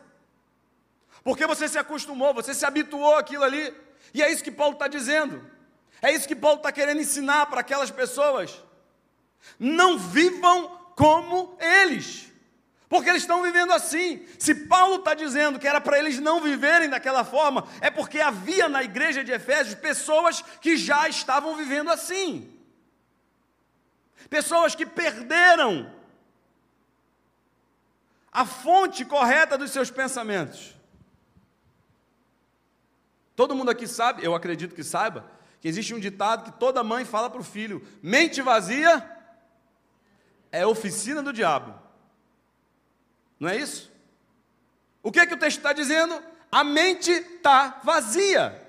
Porque você se acostumou, você se habituou àquilo ali. E é isso que Paulo está dizendo. É isso que Paulo está querendo ensinar para aquelas pessoas. Não vivam como eles. Porque eles estão vivendo assim. Se Paulo está dizendo que era para eles não viverem daquela forma, é porque havia na igreja de Efésios pessoas que já estavam vivendo assim. Pessoas que perderam a fonte correta dos seus pensamentos. Todo mundo aqui sabe, eu acredito que saiba, que existe um ditado que toda mãe fala para o filho: mente vazia é oficina do diabo. Não é isso? O que é que o texto está dizendo? A mente está vazia.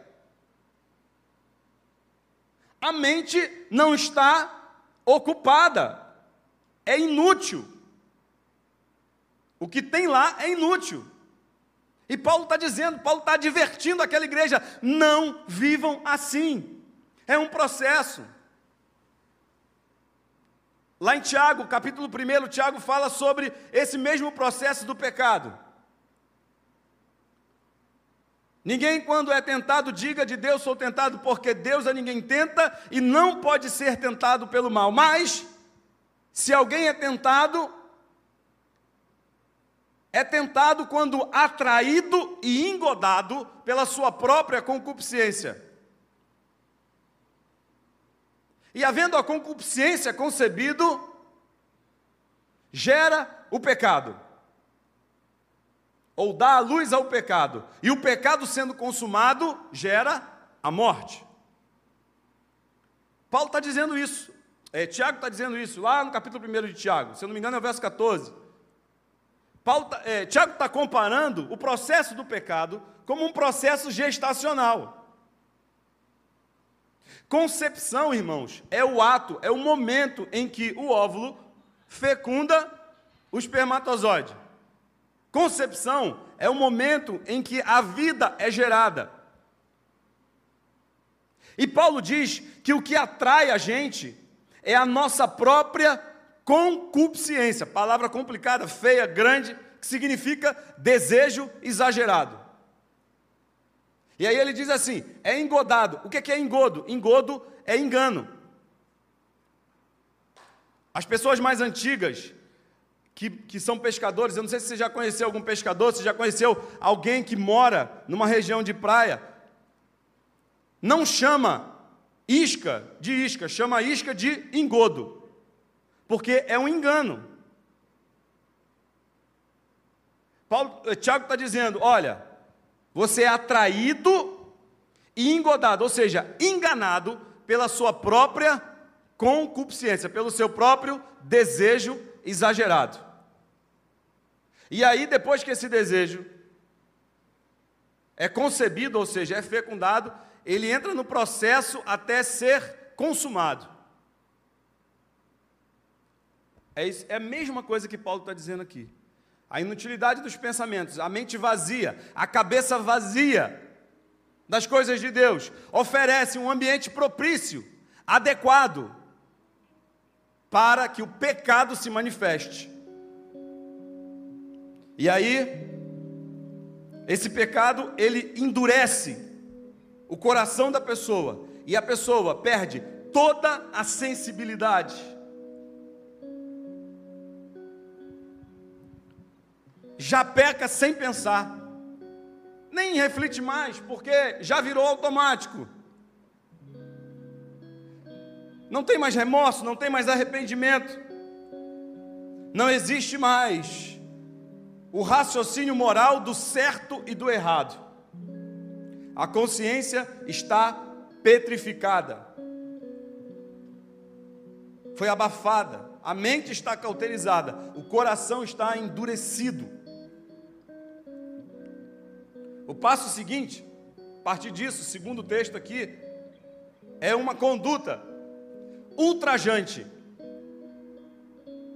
A mente não está ocupada. É inútil. O que tem lá é inútil. E Paulo está dizendo, Paulo está advertindo aquela igreja: não vivam assim. É um processo. Lá em Tiago, capítulo 1, Tiago fala sobre esse mesmo processo do pecado. Ninguém, quando é tentado, diga de Deus sou tentado, porque Deus a ninguém tenta e não pode ser tentado pelo mal. Mas, se alguém é tentado, é tentado quando atraído e engodado pela sua própria concupiscência. E havendo a concupiscência concebido, gera o pecado. Ou dá a luz ao pecado. E o pecado sendo consumado, gera a morte. Paulo está dizendo isso. É, Tiago está dizendo isso, lá no capítulo 1 de Tiago. Se eu não me engano, é o verso 14. Paulo tá, é, Tiago está comparando o processo do pecado como um processo gestacional. Concepção, irmãos, é o ato, é o momento em que o óvulo fecunda o espermatozoide. Concepção é o momento em que a vida é gerada. E Paulo diz que o que atrai a gente é a nossa própria concupiscência, palavra complicada, feia, grande, que significa desejo exagerado. E aí ele diz assim: é engodado. O que é engodo? Engodo é engano. As pessoas mais antigas, que, que são pescadores, eu não sei se você já conheceu algum pescador, se já conheceu alguém que mora numa região de praia, não chama isca de isca, chama isca de engodo, porque é um engano. Paulo, eh, Tiago está dizendo: olha, você é atraído e engodado, ou seja, enganado pela sua própria concupiscência, pelo seu próprio desejo exagerado. E aí, depois que esse desejo é concebido, ou seja, é fecundado, ele entra no processo até ser consumado. É, isso, é a mesma coisa que Paulo está dizendo aqui a inutilidade dos pensamentos, a mente vazia, a cabeça vazia das coisas de Deus, oferece um ambiente propício, adequado, para que o pecado se manifeste. E aí, esse pecado, ele endurece o coração da pessoa, e a pessoa perde toda a sensibilidade. Já peca sem pensar, nem reflete mais, porque já virou automático. Não tem mais remorso, não tem mais arrependimento, não existe mais o raciocínio moral do certo e do errado. A consciência está petrificada, foi abafada, a mente está cauterizada, o coração está endurecido. O passo seguinte, a partir disso, segundo o texto aqui, é uma conduta ultrajante,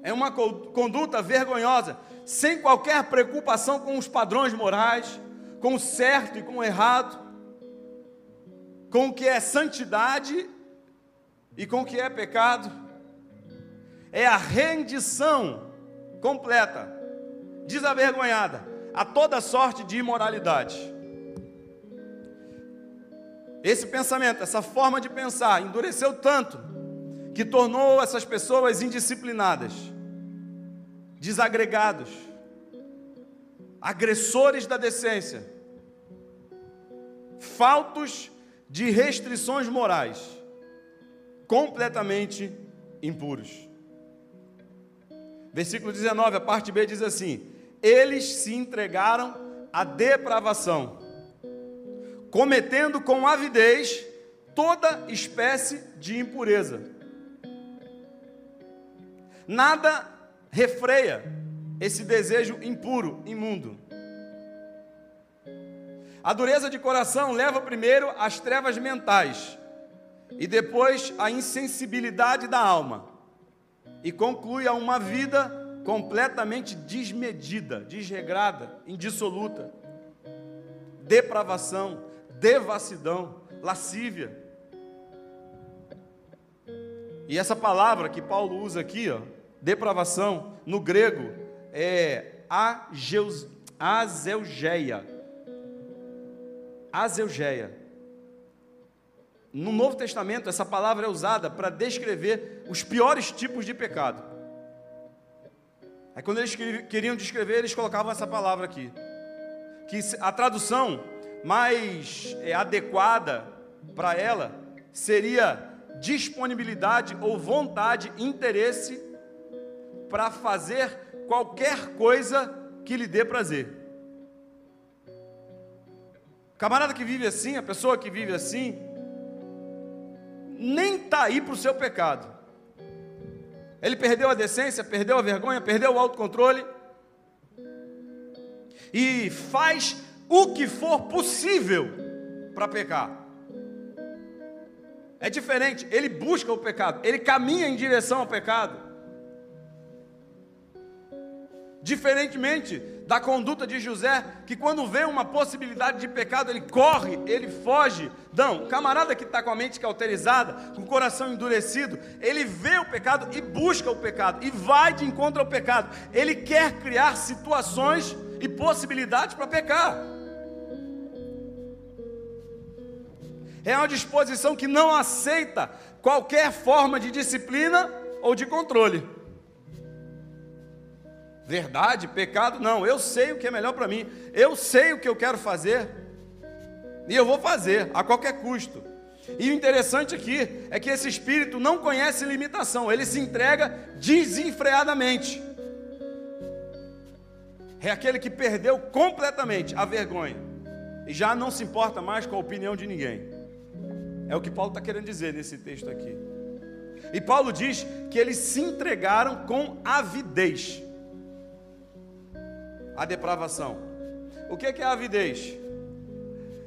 é uma conduta vergonhosa, sem qualquer preocupação com os padrões morais, com o certo e com o errado, com o que é santidade e com o que é pecado. É a rendição completa, desavergonhada, a toda sorte de imoralidade. Esse pensamento, essa forma de pensar, endureceu tanto que tornou essas pessoas indisciplinadas, desagregados, agressores da decência, faltos de restrições morais, completamente impuros. Versículo 19, a parte B diz assim: Eles se entregaram à depravação cometendo com avidez toda espécie de impureza. Nada refreia esse desejo impuro, imundo. A dureza de coração leva primeiro às trevas mentais e depois à insensibilidade da alma e conclui a uma vida completamente desmedida, desregrada, indissoluta, depravação, devassidão, lascívia. E essa palavra que Paulo usa aqui, ó, depravação, no grego é ageus, azeugeia. Azeugeia. No Novo Testamento, essa palavra é usada para descrever os piores tipos de pecado. Aí, quando eles queriam descrever, eles colocavam essa palavra aqui. Que a tradução mais é, adequada para ela seria disponibilidade ou vontade, interesse para fazer qualquer coisa que lhe dê prazer. Camarada que vive assim, a pessoa que vive assim, nem está aí para o seu pecado. Ele perdeu a decência, perdeu a vergonha, perdeu o autocontrole e faz o que for possível para pecar. É diferente, ele busca o pecado, ele caminha em direção ao pecado. Diferentemente da conduta de José, que quando vê uma possibilidade de pecado, ele corre, ele foge. Não, o camarada que está com a mente cauterizada, com o coração endurecido, ele vê o pecado e busca o pecado, e vai de encontro ao pecado. Ele quer criar situações e possibilidades para pecar. é uma disposição que não aceita qualquer forma de disciplina ou de controle. Verdade, pecado, não. Eu sei o que é melhor para mim. Eu sei o que eu quero fazer. E eu vou fazer a qualquer custo. E o interessante aqui é que esse espírito não conhece limitação, ele se entrega desenfreadamente. É aquele que perdeu completamente a vergonha e já não se importa mais com a opinião de ninguém. É o que Paulo está querendo dizer nesse texto aqui. E Paulo diz que eles se entregaram com avidez. A depravação. O que é a avidez?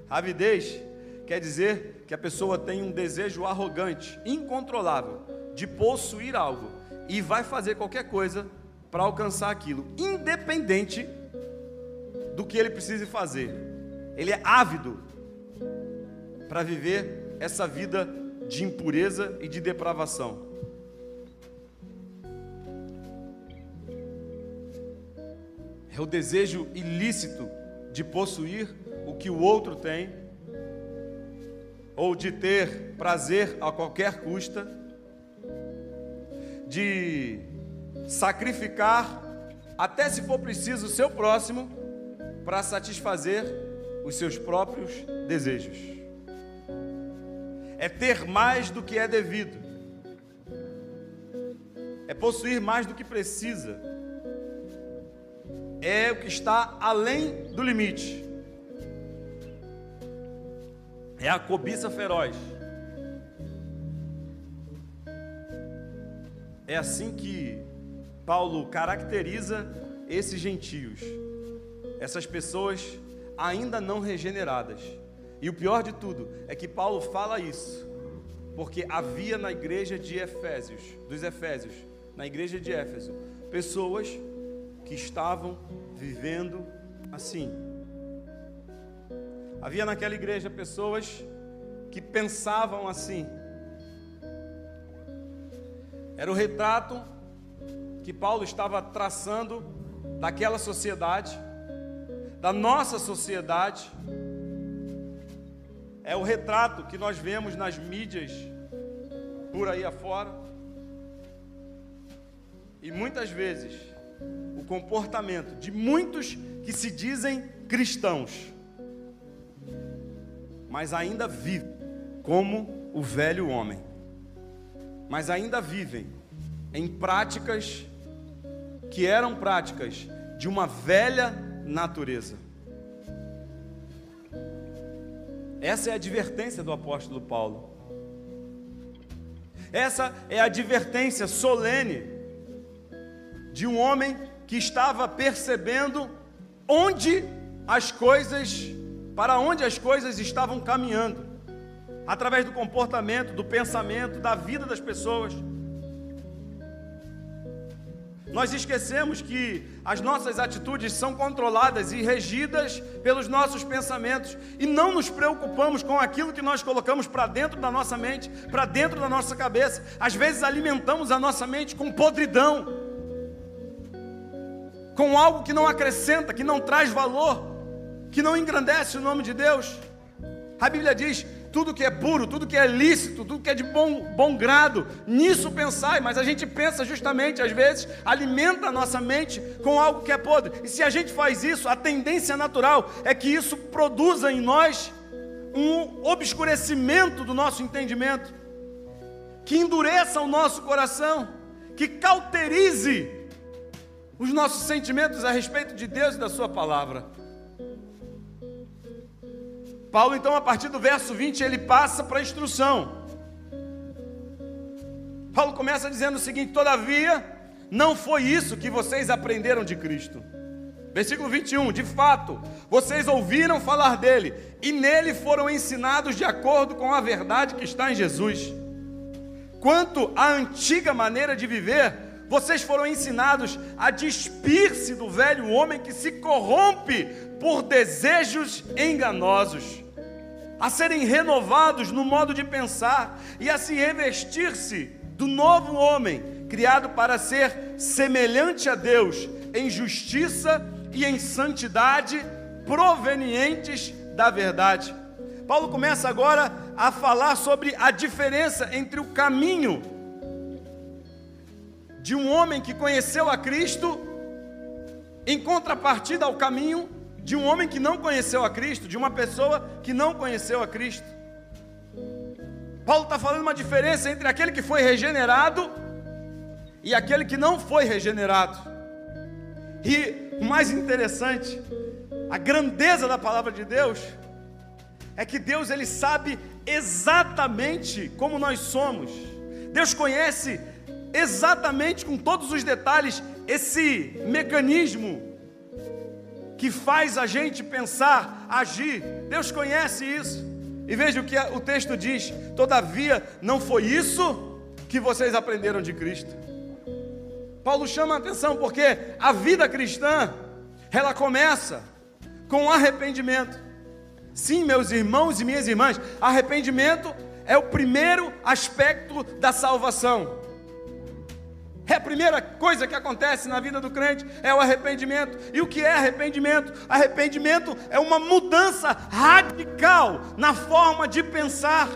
Avidez quer dizer que a pessoa tem um desejo arrogante, incontrolável, de possuir algo e vai fazer qualquer coisa para alcançar aquilo, independente do que ele precise fazer. Ele é ávido para viver essa vida de impureza e de depravação. É o desejo ilícito de possuir o que o outro tem, ou de ter prazer a qualquer custa, de sacrificar, até se for preciso, o seu próximo para satisfazer os seus próprios desejos. É ter mais do que é devido, é possuir mais do que precisa, é o que está além do limite, é a cobiça feroz. É assim que Paulo caracteriza esses gentios, essas pessoas ainda não regeneradas e o pior de tudo é que Paulo fala isso Porque havia na igreja de Efésios, dos Efésios, na igreja de Éfeso, pessoas que estavam vivendo assim. Havia naquela igreja pessoas que pensavam assim. Era o retrato que Paulo estava traçando daquela sociedade, da nossa sociedade. É o retrato que nós vemos nas mídias por aí afora. E muitas vezes o comportamento de muitos que se dizem cristãos, mas ainda vivem como o velho homem, mas ainda vivem em práticas que eram práticas de uma velha natureza. Essa é a advertência do apóstolo Paulo. Essa é a advertência solene de um homem que estava percebendo onde as coisas, para onde as coisas estavam caminhando, através do comportamento, do pensamento, da vida das pessoas. Nós esquecemos que as nossas atitudes são controladas e regidas pelos nossos pensamentos e não nos preocupamos com aquilo que nós colocamos para dentro da nossa mente, para dentro da nossa cabeça. Às vezes alimentamos a nossa mente com podridão, com algo que não acrescenta, que não traz valor, que não engrandece o nome de Deus. A Bíblia diz: tudo que é puro, tudo que é lícito, tudo que é de bom, bom grado, nisso pensai, mas a gente pensa justamente, às vezes, alimenta a nossa mente com algo que é podre, e se a gente faz isso, a tendência natural é que isso produza em nós um obscurecimento do nosso entendimento, que endureça o nosso coração, que cauterize os nossos sentimentos a respeito de Deus e da Sua palavra. Paulo, então, a partir do verso 20, ele passa para a instrução. Paulo começa dizendo o seguinte: Todavia, não foi isso que vocês aprenderam de Cristo. Versículo 21: De fato, vocês ouviram falar dele, e nele foram ensinados de acordo com a verdade que está em Jesus. Quanto à antiga maneira de viver, vocês foram ensinados a despir-se do velho homem que se corrompe por desejos enganosos a serem renovados no modo de pensar e a se revestir-se do novo homem, criado para ser semelhante a Deus em justiça e em santidade provenientes da verdade. Paulo começa agora a falar sobre a diferença entre o caminho de um homem que conheceu a Cristo em contrapartida ao caminho de um homem que não conheceu a Cristo, de uma pessoa que não conheceu a Cristo. Paulo está falando uma diferença entre aquele que foi regenerado e aquele que não foi regenerado. E o mais interessante, a grandeza da palavra de Deus, é que Deus ele sabe exatamente como nós somos. Deus conhece exatamente com todos os detalhes esse mecanismo que faz a gente pensar, agir. Deus conhece isso. E veja o que o texto diz: Todavia, não foi isso que vocês aprenderam de Cristo. Paulo chama a atenção porque a vida cristã, ela começa com arrependimento. Sim, meus irmãos e minhas irmãs, arrependimento é o primeiro aspecto da salvação. É a primeira coisa que acontece na vida do crente é o arrependimento. E o que é arrependimento? Arrependimento é uma mudança radical na forma de pensar.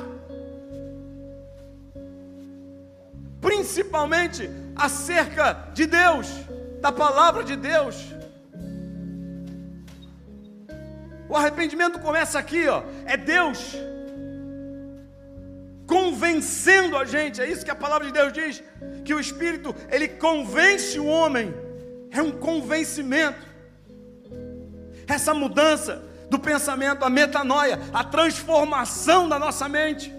Principalmente acerca de Deus, da palavra de Deus. O arrependimento começa aqui, ó, é Deus convencendo a gente. É isso que a palavra de Deus diz, que o Espírito ele convence o homem. É um convencimento. Essa mudança do pensamento, a metanoia, a transformação da nossa mente.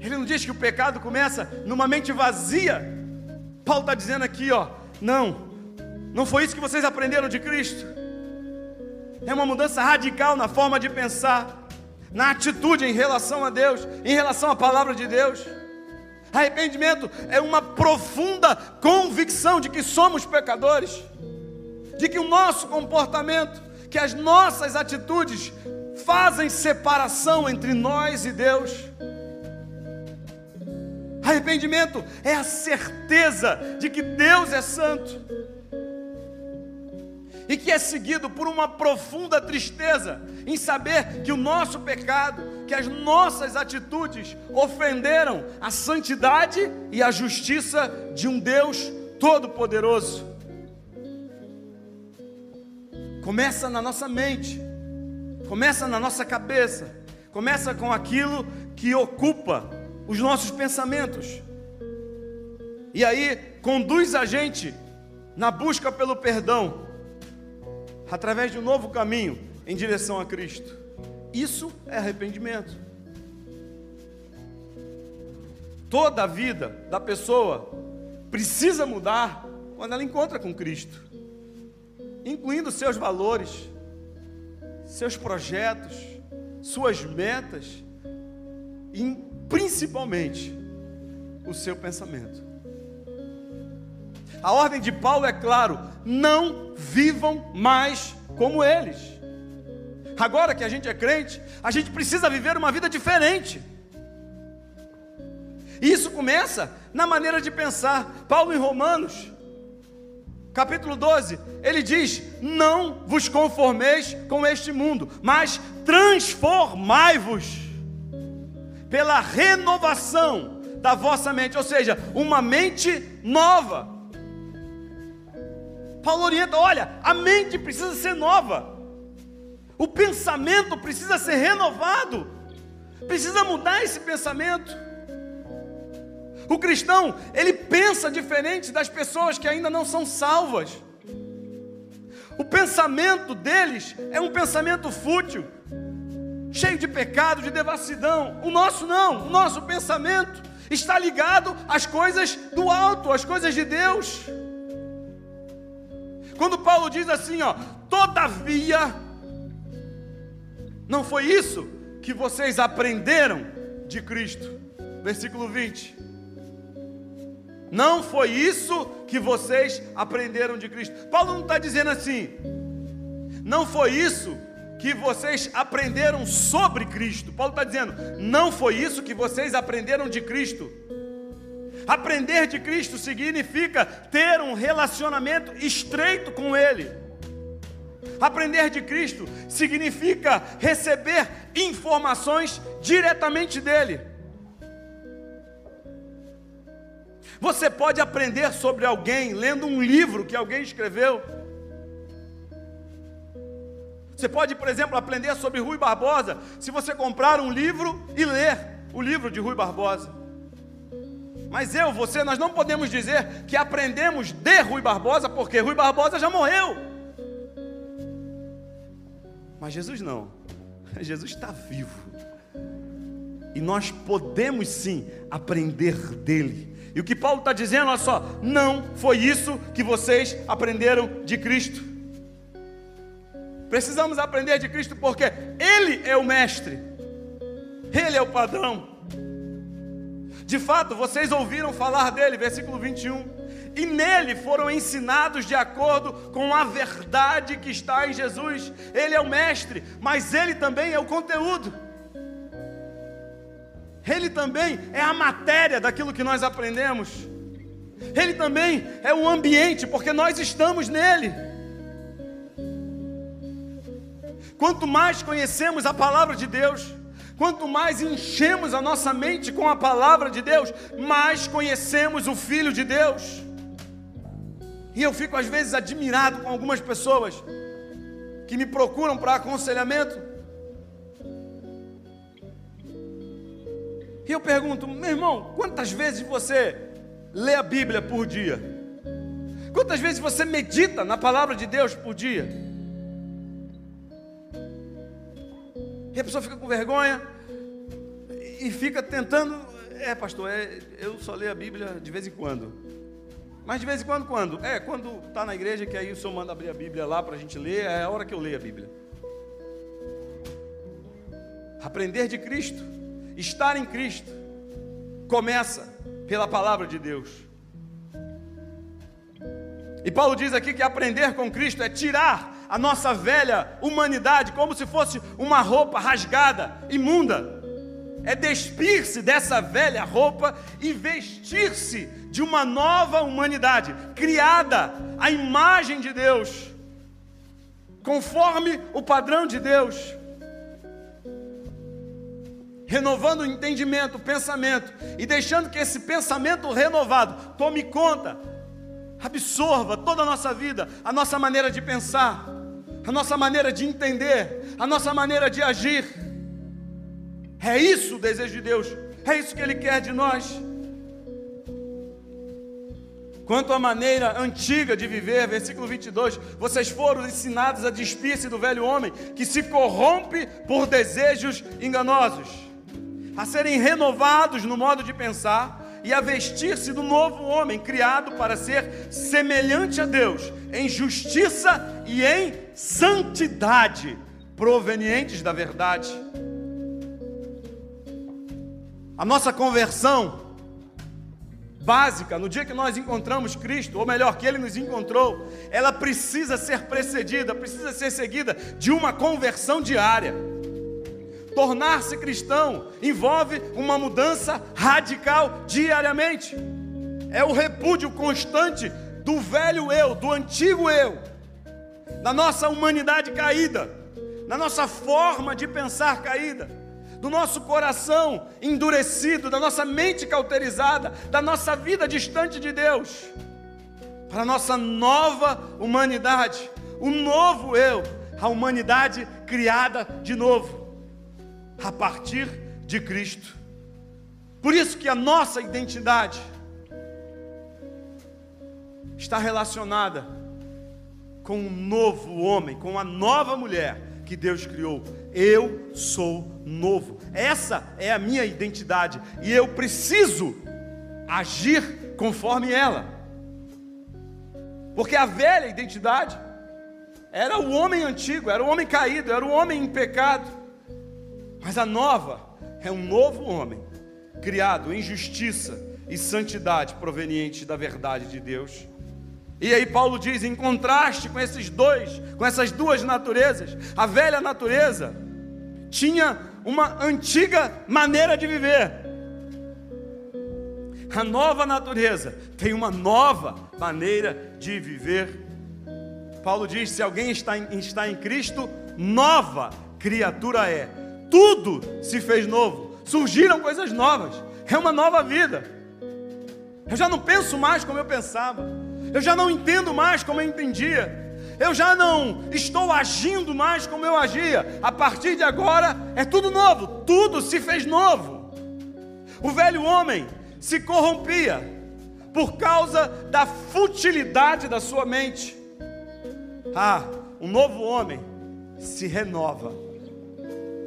Ele não diz que o pecado começa numa mente vazia. Paulo está dizendo aqui, ó, não, não foi isso que vocês aprenderam de Cristo. É uma mudança radical na forma de pensar. Na atitude em relação a Deus, em relação à palavra de Deus. Arrependimento é uma profunda convicção de que somos pecadores, de que o nosso comportamento, que as nossas atitudes fazem separação entre nós e Deus. Arrependimento é a certeza de que Deus é santo e que é seguido por uma profunda tristeza em saber que o nosso pecado, que as nossas atitudes ofenderam a santidade e a justiça de um Deus todo-poderoso. Começa na nossa mente, começa na nossa cabeça, começa com aquilo que ocupa os nossos pensamentos. E aí conduz a gente na busca pelo perdão através de um novo caminho em direção a Cristo. Isso é arrependimento. Toda a vida da pessoa precisa mudar quando ela encontra com Cristo, incluindo seus valores, seus projetos, suas metas e principalmente o seu pensamento. A ordem de Paulo é claro: não vivam mais como eles. Agora que a gente é crente, a gente precisa viver uma vida diferente. E isso começa na maneira de pensar. Paulo em Romanos, capítulo 12, ele diz: Não vos conformeis com este mundo, mas transformai-vos pela renovação da vossa mente, ou seja, uma mente nova. Paulo orienta: olha, a mente precisa ser nova, o pensamento precisa ser renovado, precisa mudar esse pensamento. O cristão, ele pensa diferente das pessoas que ainda não são salvas. O pensamento deles é um pensamento fútil, cheio de pecado, de devassidão. O nosso não, o nosso pensamento está ligado às coisas do alto, às coisas de Deus. Quando Paulo diz assim, ó, todavia, não foi isso que vocês aprenderam de Cristo. Versículo 20. Não foi isso que vocês aprenderam de Cristo. Paulo não está dizendo assim, não foi isso que vocês aprenderam sobre Cristo. Paulo está dizendo, não foi isso que vocês aprenderam de Cristo. Aprender de Cristo significa ter um relacionamento estreito com Ele. Aprender de Cristo significa receber informações diretamente dEle. Você pode aprender sobre alguém lendo um livro que alguém escreveu. Você pode, por exemplo, aprender sobre Rui Barbosa se você comprar um livro e ler o livro de Rui Barbosa. Mas eu, você, nós não podemos dizer que aprendemos de Rui Barbosa, porque Rui Barbosa já morreu. Mas Jesus não. [laughs] Jesus está vivo. E nós podemos sim aprender dele. E o que Paulo está dizendo, olha só, não foi isso que vocês aprenderam de Cristo. Precisamos aprender de Cristo porque Ele é o Mestre, Ele é o padrão. De fato, vocês ouviram falar dele, versículo 21. E nele foram ensinados de acordo com a verdade que está em Jesus. Ele é o mestre, mas ele também é o conteúdo. Ele também é a matéria daquilo que nós aprendemos. Ele também é o ambiente, porque nós estamos nele. Quanto mais conhecemos a palavra de Deus, Quanto mais enchemos a nossa mente com a palavra de Deus, mais conhecemos o Filho de Deus. E eu fico às vezes admirado com algumas pessoas que me procuram para aconselhamento. E eu pergunto, meu irmão, quantas vezes você lê a Bíblia por dia? Quantas vezes você medita na palavra de Deus por dia? E a pessoa fica com vergonha e fica tentando. É, pastor, é, eu só leio a Bíblia de vez em quando. Mas de vez em quando, quando? É, quando está na igreja, que aí o senhor manda abrir a Bíblia lá para a gente ler, é a hora que eu leio a Bíblia. Aprender de Cristo, estar em Cristo, começa pela palavra de Deus. E Paulo diz aqui que aprender com Cristo é tirar a nossa velha humanidade como se fosse uma roupa rasgada, imunda. É despir-se dessa velha roupa e vestir-se de uma nova humanidade, criada à imagem de Deus, conforme o padrão de Deus. Renovando o entendimento, o pensamento, e deixando que esse pensamento renovado tome conta, absorva toda a nossa vida, a nossa maneira de pensar, a nossa maneira de entender, a nossa maneira de agir. É isso o desejo de Deus, é isso que Ele quer de nós. Quanto à maneira antiga de viver, versículo 22, vocês foram ensinados a despir-se do velho homem que se corrompe por desejos enganosos, a serem renovados no modo de pensar e a vestir-se do novo homem, criado para ser semelhante a Deus, em justiça e em santidade, provenientes da verdade. A nossa conversão básica, no dia que nós encontramos Cristo, ou melhor, que Ele nos encontrou, ela precisa ser precedida, precisa ser seguida de uma conversão diária. Tornar-se cristão envolve uma mudança radical diariamente. É o repúdio constante do velho eu, do antigo eu, da nossa humanidade caída, da nossa forma de pensar caída do nosso coração endurecido, da nossa mente cauterizada, da nossa vida distante de Deus, para a nossa nova humanidade, o novo eu, a humanidade criada de novo, a partir de Cristo. Por isso que a nossa identidade está relacionada com um novo homem, com uma nova mulher que Deus criou. Eu sou novo. Essa é a minha identidade e eu preciso agir conforme ela. Porque a velha identidade era o homem antigo, era o homem caído, era o homem em pecado. Mas a nova é um novo homem, criado em justiça e santidade proveniente da verdade de Deus. E aí Paulo diz, em contraste com esses dois, com essas duas naturezas, a velha natureza tinha uma antiga maneira de viver. A nova natureza tem uma nova maneira de viver. Paulo diz: se alguém está em, está em Cristo, nova criatura é. Tudo se fez novo, surgiram coisas novas, é uma nova vida. Eu já não penso mais como eu pensava. Eu já não entendo mais como eu entendia. Eu já não estou agindo mais como eu agia. A partir de agora é tudo novo, tudo se fez novo. O velho homem se corrompia por causa da futilidade da sua mente. Ah, um novo homem se renova.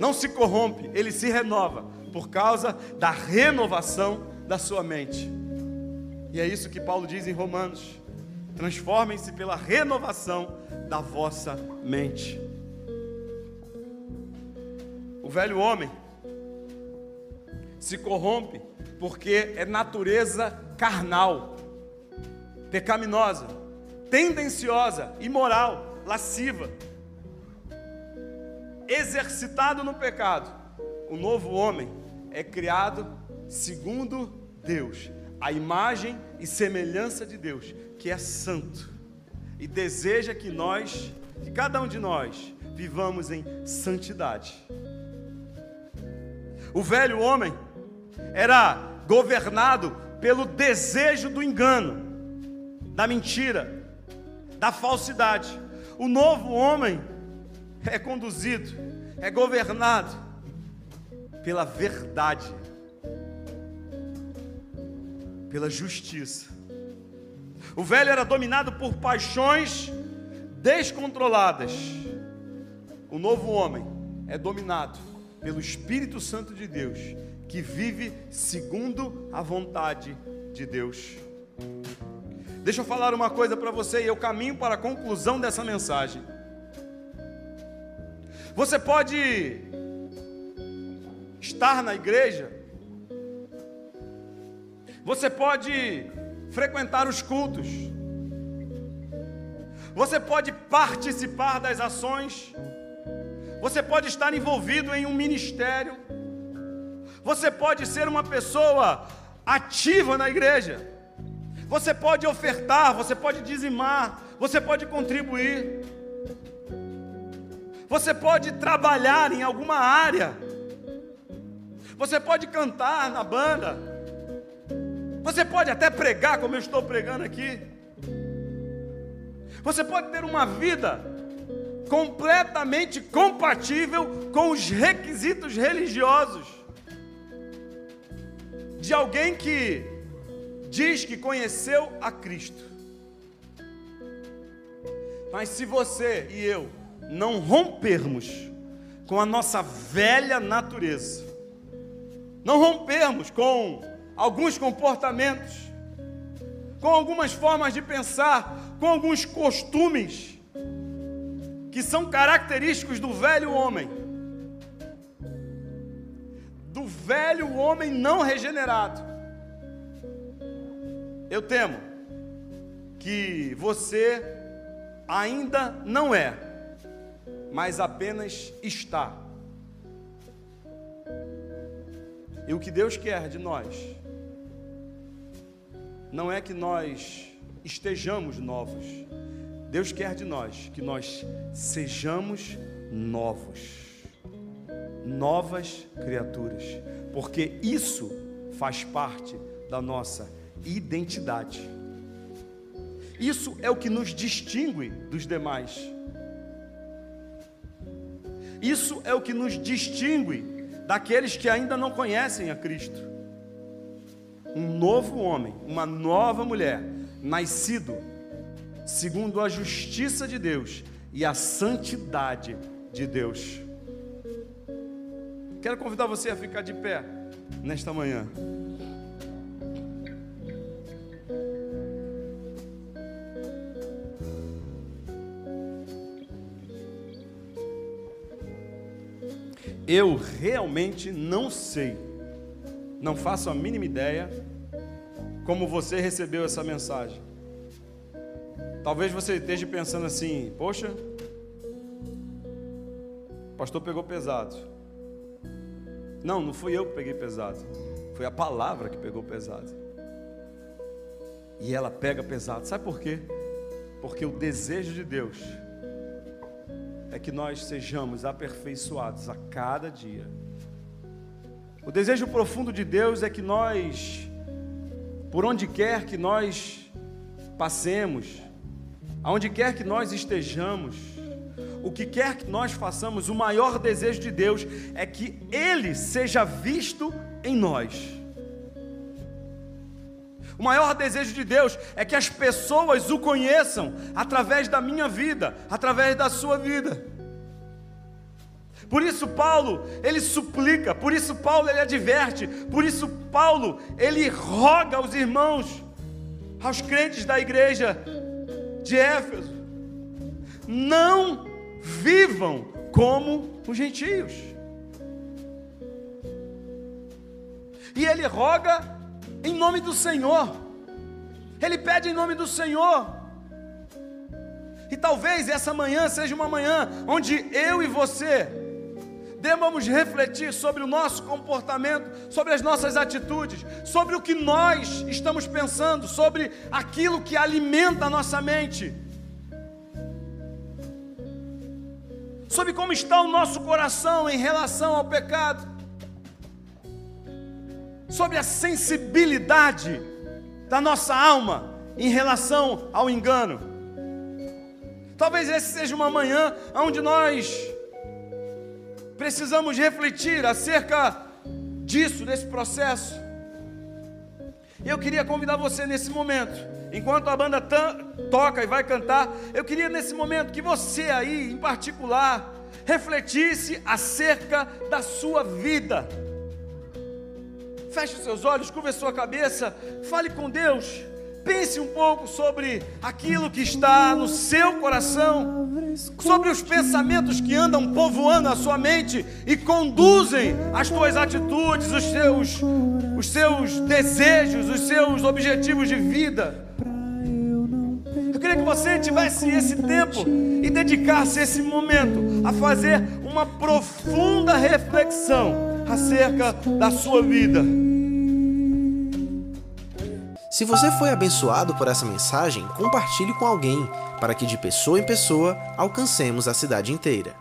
Não se corrompe, ele se renova por causa da renovação da sua mente. E é isso que Paulo diz em Romanos. Transformem-se pela renovação da vossa mente. O velho homem se corrompe porque é natureza carnal, pecaminosa, tendenciosa, imoral, lasciva, exercitado no pecado. O novo homem é criado segundo Deus, a imagem e semelhança de Deus, que é santo e deseja que nós, que cada um de nós, vivamos em santidade. O velho homem era governado pelo desejo do engano, da mentira, da falsidade. O novo homem é conduzido, é governado pela verdade, pela justiça. O velho era dominado por paixões descontroladas. O novo homem é dominado pelo Espírito Santo de Deus, que vive segundo a vontade de Deus. Deixa eu falar uma coisa para você e eu caminho para a conclusão dessa mensagem. Você pode estar na igreja, você pode frequentar os cultos, você pode participar das ações, você pode estar envolvido em um ministério, você pode ser uma pessoa ativa na igreja, você pode ofertar, você pode dizimar, você pode contribuir, você pode trabalhar em alguma área, você pode cantar na banda, você pode até pregar, como eu estou pregando aqui. Você pode ter uma vida completamente compatível com os requisitos religiosos de alguém que diz que conheceu a Cristo. Mas se você e eu não rompermos com a nossa velha natureza, não rompermos com alguns comportamentos, com algumas formas de pensar, com alguns costumes que são característicos do velho homem, do velho homem não regenerado. Eu temo que você ainda não é, mas apenas está. E o que Deus quer de nós não é que nós estejamos novos. Deus quer de nós que nós sejamos novos, novas criaturas, porque isso faz parte da nossa identidade. Isso é o que nos distingue dos demais. Isso é o que nos distingue daqueles que ainda não conhecem a Cristo um novo homem, uma nova mulher, nascido segundo a justiça de Deus e a santidade de Deus. Quero convidar você a ficar de pé nesta manhã. Eu realmente não sei não faço a mínima ideia como você recebeu essa mensagem. Talvez você esteja pensando assim: poxa, o pastor pegou pesado. Não, não fui eu que peguei pesado, foi a palavra que pegou pesado. E ela pega pesado, sabe por quê? Porque o desejo de Deus é que nós sejamos aperfeiçoados a cada dia o desejo profundo de Deus é que nós, por onde quer que nós passemos, aonde quer que nós estejamos, o que quer que nós façamos, o maior desejo de Deus é que Ele seja visto em nós. O maior desejo de Deus é que as pessoas o conheçam através da minha vida, através da sua vida. Por isso Paulo, ele suplica, por isso Paulo ele adverte, por isso Paulo ele roga aos irmãos, aos crentes da igreja de Éfeso, não vivam como os gentios. E ele roga em nome do Senhor. Ele pede em nome do Senhor. E talvez essa manhã seja uma manhã onde eu e você devamos refletir sobre o nosso comportamento, sobre as nossas atitudes, sobre o que nós estamos pensando, sobre aquilo que alimenta a nossa mente, sobre como está o nosso coração em relação ao pecado, sobre a sensibilidade da nossa alma em relação ao engano. Talvez esse seja uma manhã onde nós precisamos refletir acerca disso, desse processo. E eu queria convidar você nesse momento, enquanto a banda toca e vai cantar, eu queria nesse momento que você aí, em particular, refletisse acerca da sua vida. Feche os seus olhos, curva a sua cabeça, fale com Deus, Pense um pouco sobre aquilo que está no seu coração, sobre os pensamentos que andam povoando a sua mente e conduzem as suas atitudes, os seus, os seus desejos, os seus objetivos de vida. Queria que você tivesse esse tempo e dedicasse esse momento a fazer uma profunda reflexão acerca da sua vida. Se você foi abençoado por essa mensagem, compartilhe com alguém, para que de pessoa em pessoa alcancemos a cidade inteira.